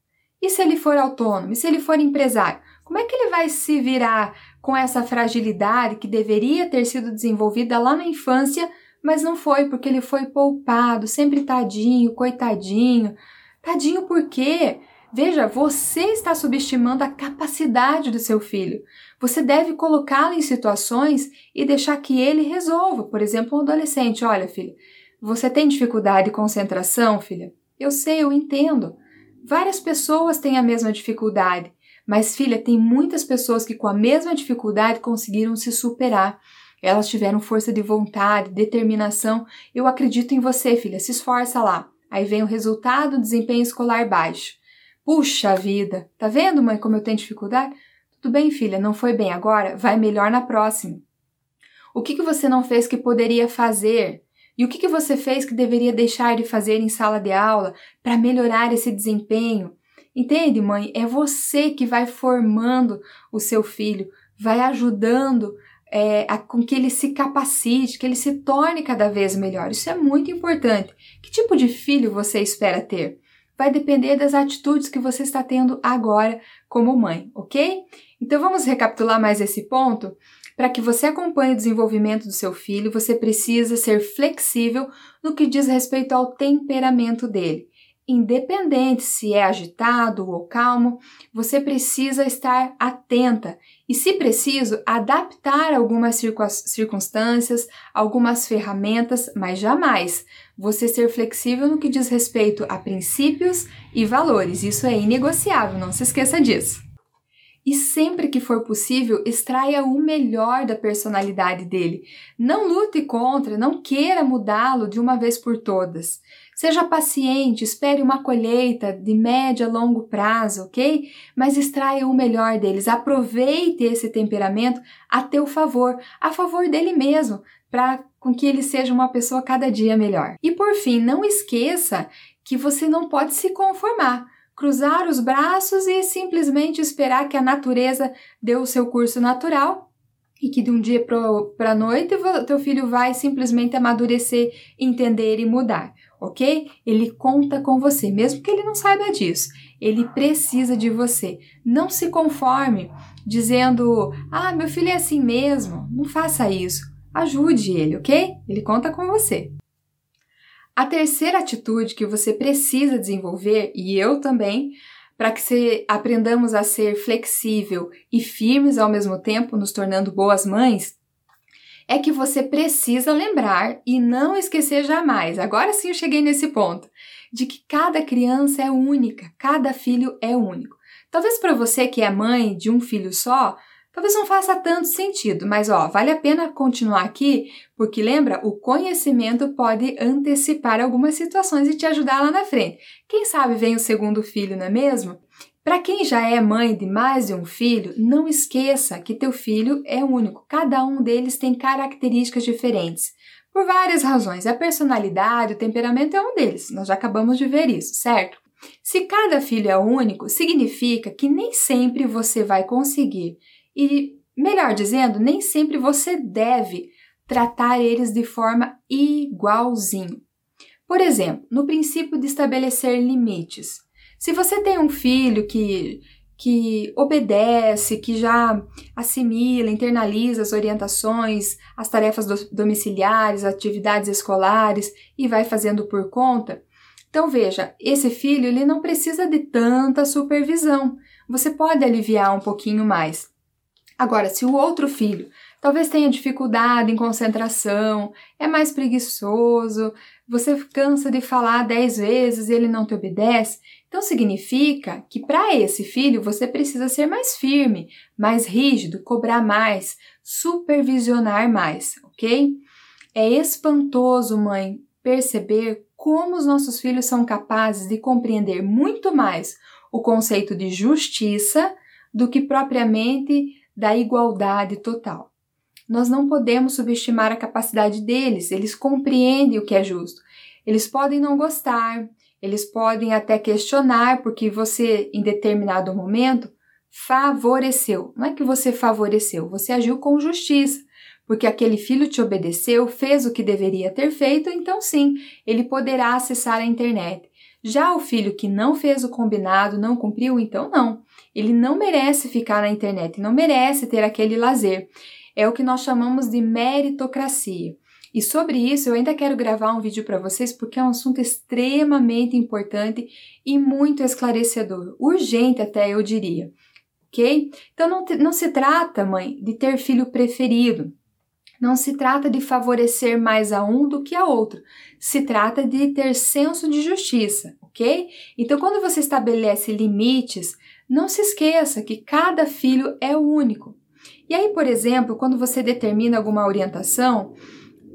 Speaker 1: E se ele for autônomo? E se ele for empresário? Como é que ele vai se virar com essa fragilidade que deveria ter sido desenvolvida lá na infância, mas não foi porque ele foi poupado, sempre tadinho, coitadinho. Tadinho por quê? Veja, você está subestimando a capacidade do seu filho. Você deve colocá-lo em situações e deixar que ele resolva. Por exemplo, um adolescente: olha, filha, você tem dificuldade de concentração, filha? Eu sei, eu entendo. Várias pessoas têm a mesma dificuldade, mas, filha, tem muitas pessoas que com a mesma dificuldade conseguiram se superar. Elas tiveram força de vontade, determinação. Eu acredito em você, filha, se esforça lá. Aí vem o resultado, desempenho escolar baixo. Puxa vida, tá vendo, mãe, como eu tenho dificuldade? Tudo bem, filha, não foi bem agora, vai melhor na próxima. O que, que você não fez que poderia fazer? E o que, que você fez que deveria deixar de fazer em sala de aula para melhorar esse desempenho? Entende, mãe? É você que vai formando o seu filho, vai ajudando é, a, com que ele se capacite, que ele se torne cada vez melhor. Isso é muito importante. Que tipo de filho você espera ter? vai depender das atitudes que você está tendo agora como mãe, ok? Então vamos recapitular mais esse ponto? Para que você acompanhe o desenvolvimento do seu filho, você precisa ser flexível no que diz respeito ao temperamento dele. Independente se é agitado ou calmo, você precisa estar atenta e, se preciso, adaptar algumas circunstâncias, algumas ferramentas, mas jamais você ser flexível no que diz respeito a princípios e valores. Isso é inegociável, não se esqueça disso. E sempre que for possível, extraia o melhor da personalidade dele. Não lute contra, não queira mudá-lo de uma vez por todas. Seja paciente, espere uma colheita de médio a longo prazo, ok? Mas extraia o melhor deles. Aproveite esse temperamento a teu favor, a favor dele mesmo, para com que ele seja uma pessoa cada dia melhor. E por fim, não esqueça que você não pode se conformar cruzar os braços e simplesmente esperar que a natureza dê o seu curso natural e que de um dia para a noite teu filho vai simplesmente amadurecer, entender e mudar, ok? Ele conta com você, mesmo que ele não saiba disso. Ele precisa de você. Não se conforme dizendo, ah, meu filho é assim mesmo. Não faça isso. Ajude ele, ok? Ele conta com você. A terceira atitude que você precisa desenvolver, e eu também, para que se aprendamos a ser flexível e firmes ao mesmo tempo, nos tornando boas mães, é que você precisa lembrar e não esquecer jamais. Agora sim eu cheguei nesse ponto de que cada criança é única, cada filho é único. Talvez para você que é mãe de um filho só, talvez não faça tanto sentido, mas ó, vale a pena continuar aqui, porque lembra, o conhecimento pode antecipar algumas situações e te ajudar lá na frente. Quem sabe vem o segundo filho, não é mesmo? Para quem já é mãe de mais de um filho, não esqueça que teu filho é único. Cada um deles tem características diferentes. Por várias razões. A personalidade, o temperamento é um deles. Nós já acabamos de ver isso, certo? Se cada filho é único, significa que nem sempre você vai conseguir e, melhor dizendo, nem sempre você deve tratar eles de forma igualzinho. Por exemplo, no princípio de estabelecer limites. Se você tem um filho que, que obedece, que já assimila, internaliza as orientações, as tarefas do, domiciliares, atividades escolares e vai fazendo por conta, então veja, esse filho ele não precisa de tanta supervisão. Você pode aliviar um pouquinho mais. Agora, se o outro filho talvez tenha dificuldade em concentração, é mais preguiçoso, você cansa de falar dez vezes e ele não te obedece, então significa que para esse filho você precisa ser mais firme, mais rígido, cobrar mais, supervisionar mais, ok? É espantoso, mãe, perceber como os nossos filhos são capazes de compreender muito mais o conceito de justiça do que propriamente da igualdade total. Nós não podemos subestimar a capacidade deles, eles compreendem o que é justo. Eles podem não gostar, eles podem até questionar porque você, em determinado momento, favoreceu. Não é que você favoreceu, você agiu com justiça, porque aquele filho te obedeceu, fez o que deveria ter feito, então sim, ele poderá acessar a internet. Já o filho que não fez o combinado, não cumpriu, então não. Ele não merece ficar na internet, não merece ter aquele lazer. É o que nós chamamos de meritocracia. E sobre isso eu ainda quero gravar um vídeo para vocês porque é um assunto extremamente importante e muito esclarecedor, urgente até eu diria, ok? Então não, não se trata, mãe, de ter filho preferido. Não se trata de favorecer mais a um do que a outro. Se trata de ter senso de justiça, ok? Então, quando você estabelece limites, não se esqueça que cada filho é único. E aí, por exemplo, quando você determina alguma orientação,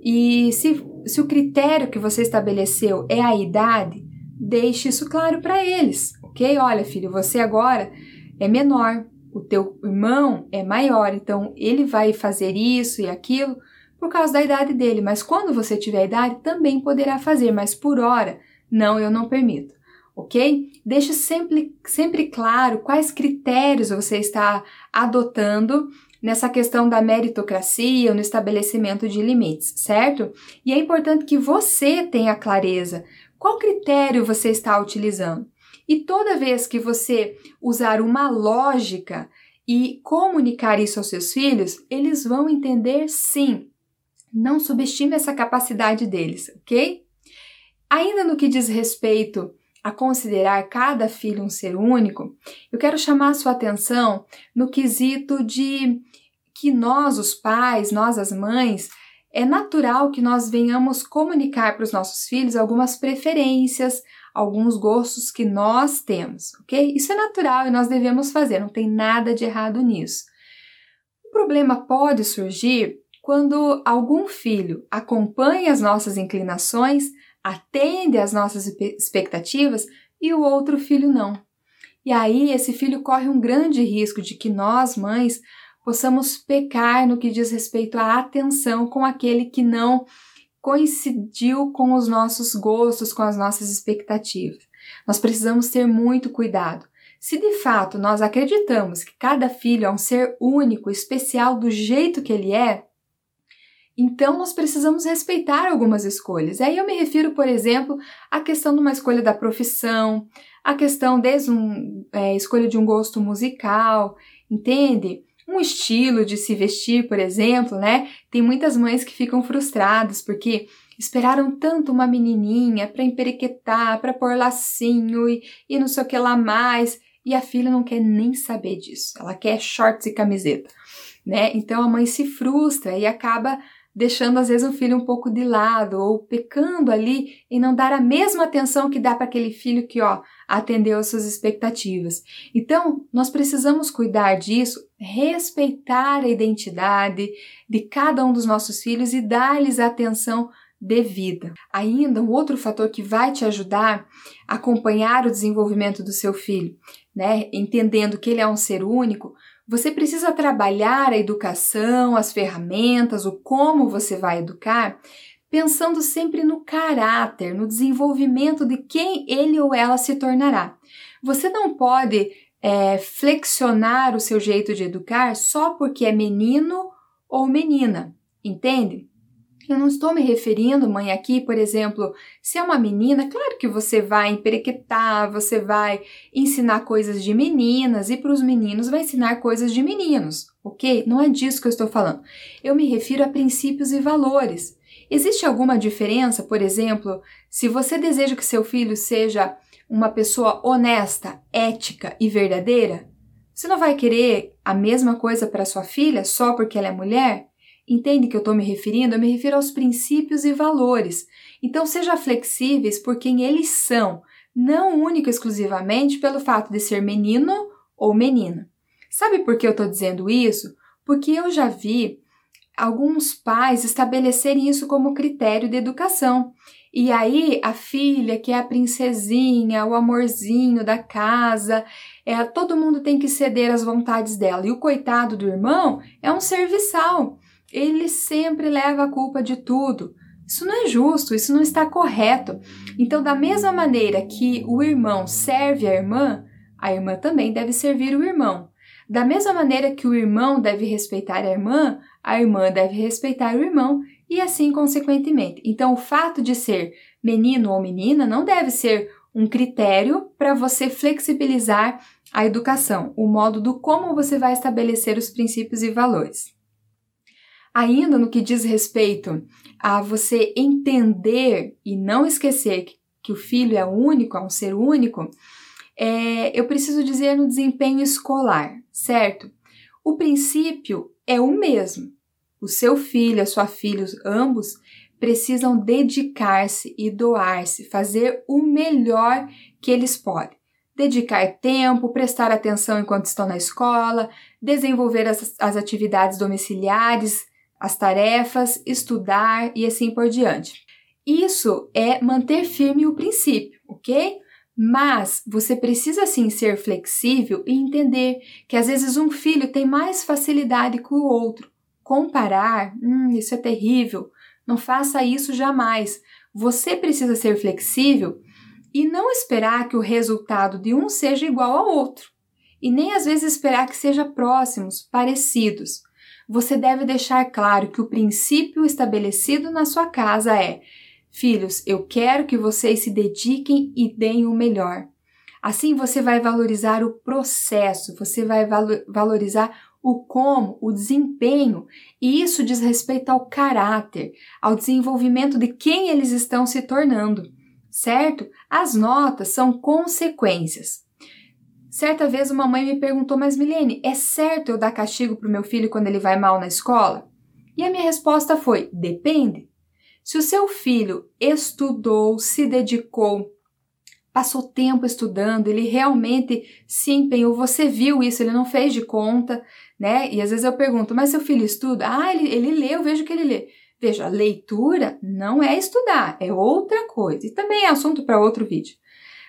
Speaker 1: e se, se o critério que você estabeleceu é a idade, deixe isso claro para eles, ok? Olha, filho, você agora é menor, o teu irmão é maior, então ele vai fazer isso e aquilo por causa da idade dele, mas quando você tiver idade também poderá fazer, mas por hora, não, eu não permito, ok? Deixe sempre, sempre claro quais critérios você está adotando nessa questão da meritocracia, no estabelecimento de limites, certo? E é importante que você tenha clareza qual critério você está utilizando. E toda vez que você usar uma lógica e comunicar isso aos seus filhos, eles vão entender sim. Não subestime essa capacidade deles, ok? Ainda no que diz respeito a considerar cada filho um ser único, eu quero chamar a sua atenção no quesito de que nós, os pais, nós, as mães, é natural que nós venhamos comunicar para os nossos filhos algumas preferências, alguns gostos que nós temos, ok? Isso é natural e nós devemos fazer, não tem nada de errado nisso. O problema pode surgir quando algum filho acompanha as nossas inclinações, atende às nossas expectativas e o outro filho não. E aí esse filho corre um grande risco de que nós, mães, possamos pecar no que diz respeito à atenção com aquele que não coincidiu com os nossos gostos, com as nossas expectativas. Nós precisamos ter muito cuidado. Se de fato nós acreditamos que cada filho é um ser único, especial do jeito que ele é, então nós precisamos respeitar algumas escolhas. Aí eu me refiro, por exemplo, à questão de uma escolha da profissão, a questão desde um, é, escolha de um gosto musical, entende? um estilo de se vestir, por exemplo, né? Tem muitas mães que ficam frustradas porque esperaram tanto uma menininha para emperequetar, para pôr lacinho e, e não sei o que lá mais, e a filha não quer nem saber disso. Ela quer shorts e camiseta, né? Então a mãe se frustra e acaba deixando às vezes o filho um pouco de lado ou pecando ali em não dar a mesma atenção que dá para aquele filho que, ó, atendeu às suas expectativas. Então, nós precisamos cuidar disso, respeitar a identidade de cada um dos nossos filhos e dar-lhes a atenção devida. Ainda um outro fator que vai te ajudar a acompanhar o desenvolvimento do seu filho, né, entendendo que ele é um ser único, você precisa trabalhar a educação, as ferramentas, o como você vai educar, pensando sempre no caráter, no desenvolvimento de quem ele ou ela se tornará. Você não pode é, flexionar o seu jeito de educar só porque é menino ou menina, entende? Eu não estou me referindo, mãe, aqui, por exemplo, se é uma menina, claro que você vai emperequetar, você vai ensinar coisas de meninas e para os meninos vai ensinar coisas de meninos, ok? Não é disso que eu estou falando. Eu me refiro a princípios e valores. Existe alguma diferença, por exemplo, se você deseja que seu filho seja uma pessoa honesta, ética e verdadeira? Você não vai querer a mesma coisa para sua filha só porque ela é mulher? Entende que eu estou me referindo? Eu me refiro aos princípios e valores. Então, seja flexíveis por quem eles são, não único exclusivamente pelo fato de ser menino ou menina. Sabe por que eu estou dizendo isso? Porque eu já vi alguns pais estabelecerem isso como critério de educação. E aí a filha, que é a princesinha, o amorzinho da casa, é, todo mundo tem que ceder às vontades dela. E o coitado do irmão é um serviçal ele sempre leva a culpa de tudo. Isso não é justo, isso não está correto. Então, da mesma maneira que o irmão serve a irmã, a irmã também deve servir o irmão. Da mesma maneira que o irmão deve respeitar a irmã, a irmã deve respeitar o irmão e assim consequentemente. Então, o fato de ser menino ou menina não deve ser um critério para você flexibilizar a educação, o modo do como você vai estabelecer os princípios e valores. Ainda no que diz respeito a você entender e não esquecer que, que o filho é único, é um ser único, é, eu preciso dizer no desempenho escolar, certo? O princípio é o mesmo. O seu filho, a sua filha, ambos precisam dedicar-se e doar-se, fazer o melhor que eles podem. Dedicar tempo, prestar atenção enquanto estão na escola, desenvolver as, as atividades domiciliares, as tarefas, estudar e assim por diante. Isso é manter firme o princípio, ok? Mas você precisa sim ser flexível e entender que às vezes um filho tem mais facilidade que o outro. Comparar, hum, isso é terrível. Não faça isso jamais. Você precisa ser flexível e não esperar que o resultado de um seja igual ao outro. E nem às vezes esperar que sejam próximos, parecidos você deve deixar claro que o princípio estabelecido na sua casa é: Filhos, eu quero que vocês se dediquem e deem o melhor. Assim você vai valorizar o processo, você vai valorizar o como, o desempenho, e isso diz respeito ao caráter, ao desenvolvimento de quem eles estão se tornando, certo? As notas são consequências. Certa vez uma mãe me perguntou, mas Milene, é certo eu dar castigo para o meu filho quando ele vai mal na escola? E a minha resposta foi: depende. Se o seu filho estudou, se dedicou, passou tempo estudando, ele realmente se empenhou, você viu isso, ele não fez de conta, né? E às vezes eu pergunto, mas seu filho estuda? Ah, ele, ele lê, eu vejo que ele lê. Veja, leitura não é estudar, é outra coisa. E também é assunto para outro vídeo.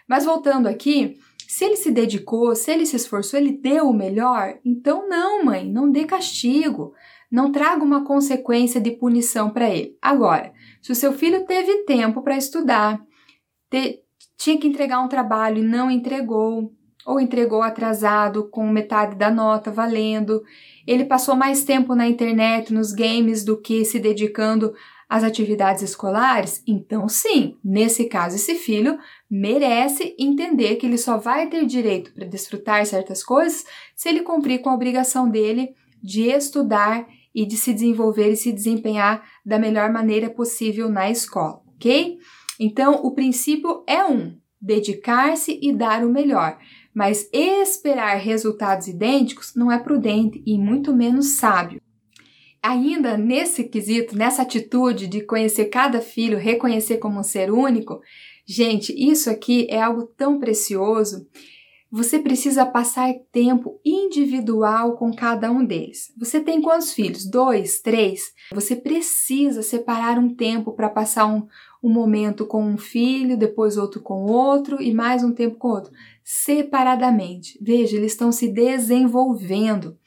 Speaker 1: Mas voltando aqui, se ele se dedicou, se ele se esforçou, ele deu o melhor, então não, mãe, não dê castigo. Não traga uma consequência de punição para ele. Agora, se o seu filho teve tempo para estudar, te, tinha que entregar um trabalho e não entregou, ou entregou atrasado com metade da nota valendo, ele passou mais tempo na internet, nos games, do que se dedicando às atividades escolares, então sim, nesse caso, esse filho merece entender que ele só vai ter direito para desfrutar certas coisas se ele cumprir com a obrigação dele de estudar e de se desenvolver e se desempenhar da melhor maneira possível na escola, ok? Então, o princípio é um: dedicar-se e dar o melhor. Mas esperar resultados idênticos não é prudente e muito menos sábio. Ainda nesse quesito, nessa atitude de conhecer cada filho, reconhecer como um ser único, gente, isso aqui é algo tão precioso. Você precisa passar tempo individual com cada um deles. Você tem quantos filhos? Dois, três? Você precisa separar um tempo para passar um, um momento com um filho, depois outro com outro e mais um tempo com outro, separadamente. Veja, eles estão se desenvolvendo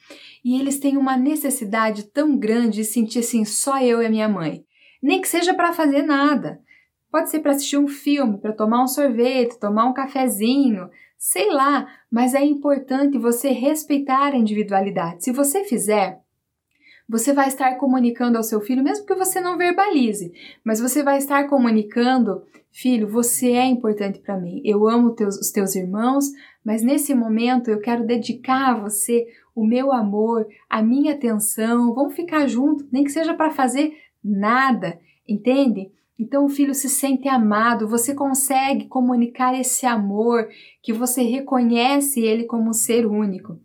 Speaker 1: e eles têm uma necessidade tão grande de sentir assim, só eu e a minha mãe. Nem que seja para fazer nada. Pode ser para assistir um filme, para tomar um sorvete, tomar um cafezinho, sei lá, mas é importante você respeitar a individualidade. Se você fizer, você vai estar comunicando ao seu filho, mesmo que você não verbalize, mas você vai estar comunicando, filho, você é importante para mim. Eu amo teus, os teus irmãos, mas nesse momento eu quero dedicar a você o meu amor, a minha atenção. Vamos ficar juntos, nem que seja para fazer nada, entende? Então o filho se sente amado, você consegue comunicar esse amor, que você reconhece ele como um ser único,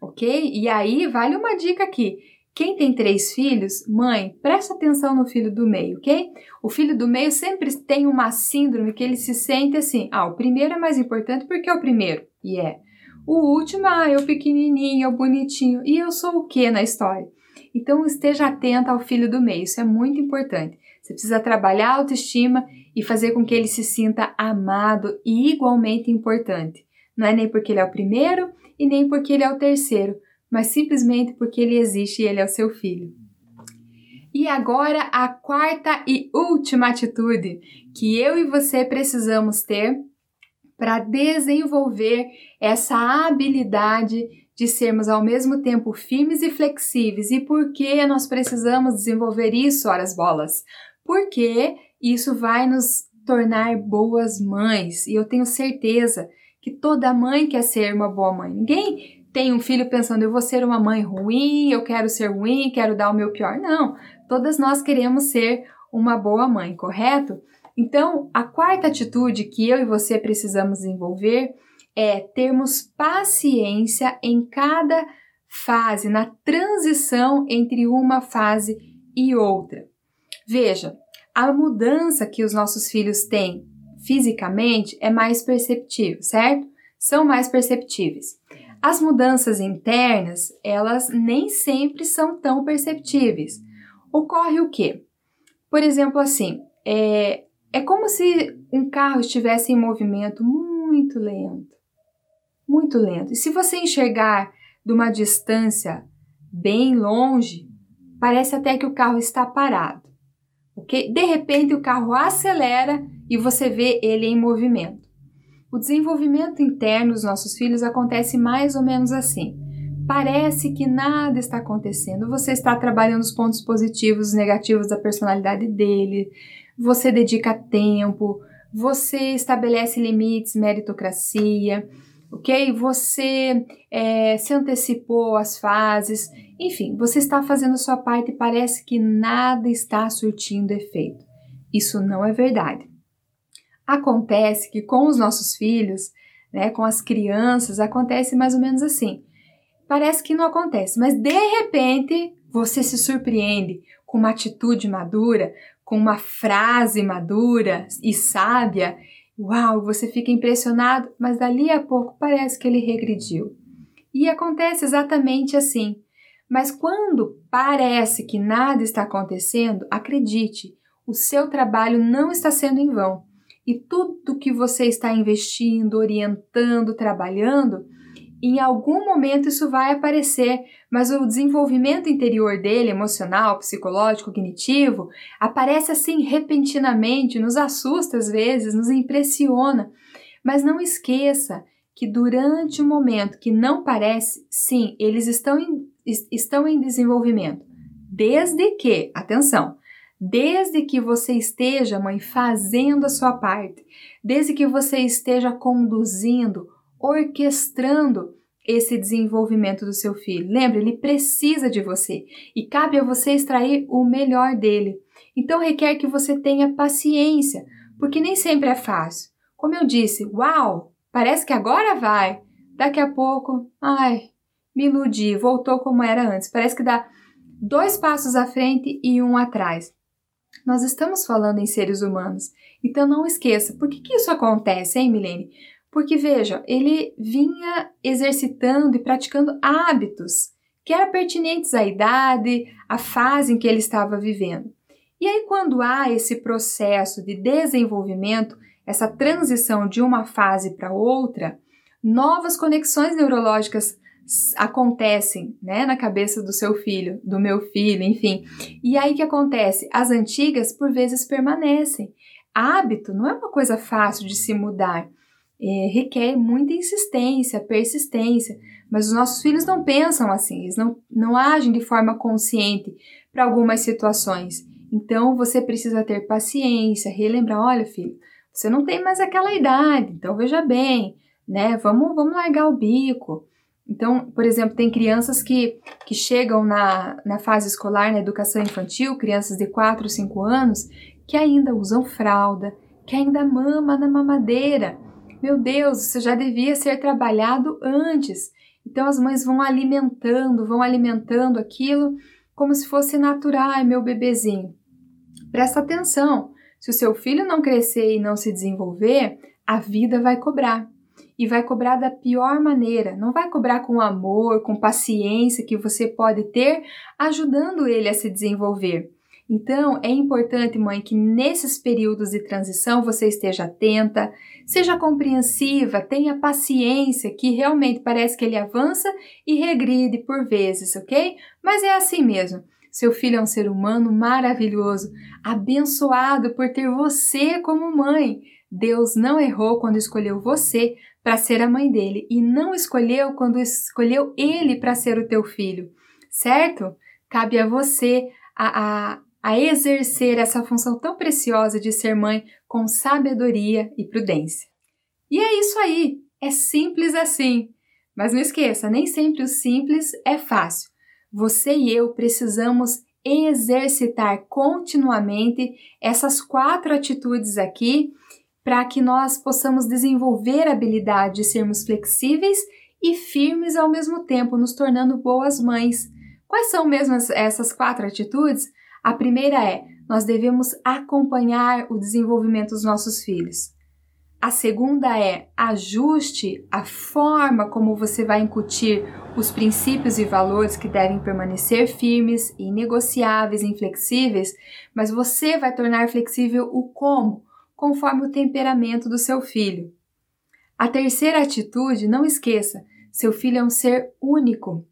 Speaker 1: ok? E aí vale uma dica aqui. Quem tem três filhos, mãe, presta atenção no filho do meio, ok? O filho do meio sempre tem uma síndrome que ele se sente assim: ah, o primeiro é mais importante porque é o primeiro. E é. O último, ah, o pequenininho, o bonitinho. E eu sou o que na história? Então esteja atenta ao filho do meio, isso é muito importante. Você precisa trabalhar a autoestima e fazer com que ele se sinta amado e igualmente importante. Não é nem porque ele é o primeiro e nem porque ele é o terceiro, mas simplesmente porque ele existe e ele é o seu filho. E agora a quarta e última atitude que eu e você precisamos ter para desenvolver essa habilidade de sermos ao mesmo tempo firmes e flexíveis. E por que nós precisamos desenvolver isso, horas bolas? Porque isso vai nos tornar boas mães. E eu tenho certeza que toda mãe quer ser uma boa mãe. Ninguém tem um filho pensando, eu vou ser uma mãe ruim, eu quero ser ruim, quero dar o meu pior. Não, todas nós queremos ser uma boa mãe, correto? Então, a quarta atitude que eu e você precisamos desenvolver é termos paciência em cada fase, na transição entre uma fase e outra. Veja, a mudança que os nossos filhos têm fisicamente é mais perceptível, certo? São mais perceptíveis. As mudanças internas, elas nem sempre são tão perceptíveis. Ocorre o quê? Por exemplo, assim, é, é como se um carro estivesse em movimento muito lento, muito lento. E se você enxergar de uma distância bem longe, parece até que o carro está parado. Okay? De repente o carro acelera e você vê ele em movimento. O desenvolvimento interno dos nossos filhos acontece mais ou menos assim. Parece que nada está acontecendo. Você está trabalhando os pontos positivos e negativos da personalidade dele. Você dedica tempo. Você estabelece limites, meritocracia. Ok? Você é, se antecipou às fases. Enfim, você está fazendo a sua parte e parece que nada está surtindo efeito. Isso não é verdade. Acontece que com os nossos filhos, né, com as crianças, acontece mais ou menos assim. Parece que não acontece, mas de repente você se surpreende com uma atitude madura, com uma frase madura e sábia. Uau, você fica impressionado, mas dali a pouco parece que ele regrediu. E acontece exatamente assim. Mas quando parece que nada está acontecendo, acredite, o seu trabalho não está sendo em vão e tudo que você está investindo, orientando, trabalhando, em algum momento isso vai aparecer, mas o desenvolvimento interior dele, emocional, psicológico, cognitivo, aparece assim repentinamente, nos assusta às vezes, nos impressiona. Mas não esqueça que durante o momento que não parece, sim, eles estão em, estão em desenvolvimento. Desde que, atenção, Desde que você esteja, mãe, fazendo a sua parte, desde que você esteja conduzindo, orquestrando esse desenvolvimento do seu filho. Lembre, ele precisa de você e cabe a você extrair o melhor dele. Então requer que você tenha paciência, porque nem sempre é fácil. Como eu disse, uau, parece que agora vai. Daqui a pouco, ai, me iludi, voltou como era antes. Parece que dá dois passos à frente e um atrás. Nós estamos falando em seres humanos, então não esqueça. Por que, que isso acontece, hein, Milene? Porque veja, ele vinha exercitando e praticando hábitos que eram pertinentes à idade, à fase em que ele estava vivendo. E aí, quando há esse processo de desenvolvimento, essa transição de uma fase para outra, novas conexões neurológicas acontecem, né, na cabeça do seu filho, do meu filho, enfim. E aí que acontece? As antigas por vezes permanecem. Hábito não é uma coisa fácil de se mudar. É, requer muita insistência, persistência, mas os nossos filhos não pensam assim, eles não, não agem de forma consciente para algumas situações. Então você precisa ter paciência, relembrar: olha, filho, você não tem mais aquela idade, então veja bem, né? Vamos, vamos largar o bico. Então, por exemplo, tem crianças que, que chegam na, na fase escolar, na educação infantil, crianças de 4, 5 anos, que ainda usam fralda, que ainda mama na mamadeira. Meu Deus, isso já devia ser trabalhado antes. Então as mães vão alimentando, vão alimentando aquilo como se fosse natural, meu bebezinho. Presta atenção, se o seu filho não crescer e não se desenvolver, a vida vai cobrar e vai cobrar da pior maneira. Não vai cobrar com amor, com paciência que você pode ter, ajudando ele a se desenvolver. Então, é importante, mãe, que nesses períodos de transição você esteja atenta, seja compreensiva, tenha paciência, que realmente parece que ele avança e regride por vezes, ok? Mas é assim mesmo. Seu filho é um ser humano maravilhoso, abençoado por ter você como mãe. Deus não errou quando escolheu você para ser a mãe dele e não escolheu quando escolheu ele para ser o teu filho, certo? Cabe a você a, a, a exercer essa função tão preciosa de ser mãe com sabedoria e prudência. E é isso aí, é simples assim. Mas não esqueça, nem sempre o simples é fácil. Você e eu precisamos exercitar continuamente essas quatro atitudes aqui para que nós possamos desenvolver a habilidade de sermos flexíveis e firmes ao mesmo tempo, nos tornando boas mães. Quais são mesmo essas quatro atitudes? A primeira é: nós devemos acompanhar o desenvolvimento dos nossos filhos. A segunda é: ajuste a forma como você vai incutir os princípios e valores que devem permanecer firmes, inegociáveis, inflexíveis, mas você vai tornar flexível o como conforme o temperamento do seu filho. A terceira atitude, não esqueça, seu filho é um ser único.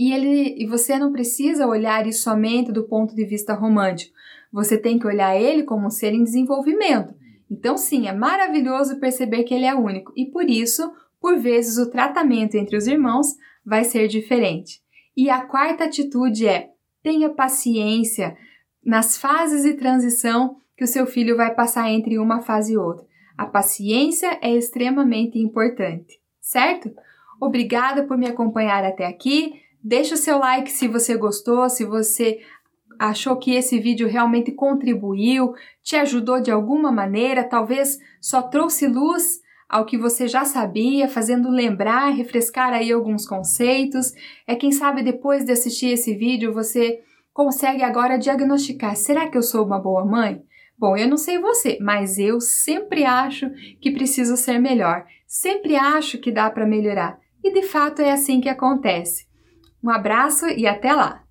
Speaker 1: E, ele, e você não precisa olhar isso somente do ponto de vista romântico. Você tem que olhar ele como um ser em desenvolvimento. Então, sim, é maravilhoso perceber que ele é único e por isso, por vezes, o tratamento entre os irmãos vai ser diferente. E a quarta atitude é: tenha paciência nas fases de transição que o seu filho vai passar entre uma fase e outra. A paciência é extremamente importante, certo? Obrigada por me acompanhar até aqui. Deixa o seu like se você gostou, se você achou que esse vídeo realmente contribuiu, te ajudou de alguma maneira, talvez só trouxe luz ao que você já sabia, fazendo lembrar, refrescar aí alguns conceitos. É quem sabe depois de assistir esse vídeo você consegue agora diagnosticar: será que eu sou uma boa mãe? Bom, eu não sei você, mas eu sempre acho que preciso ser melhor, sempre acho que dá para melhorar. E de fato é assim que acontece. Um abraço e até lá!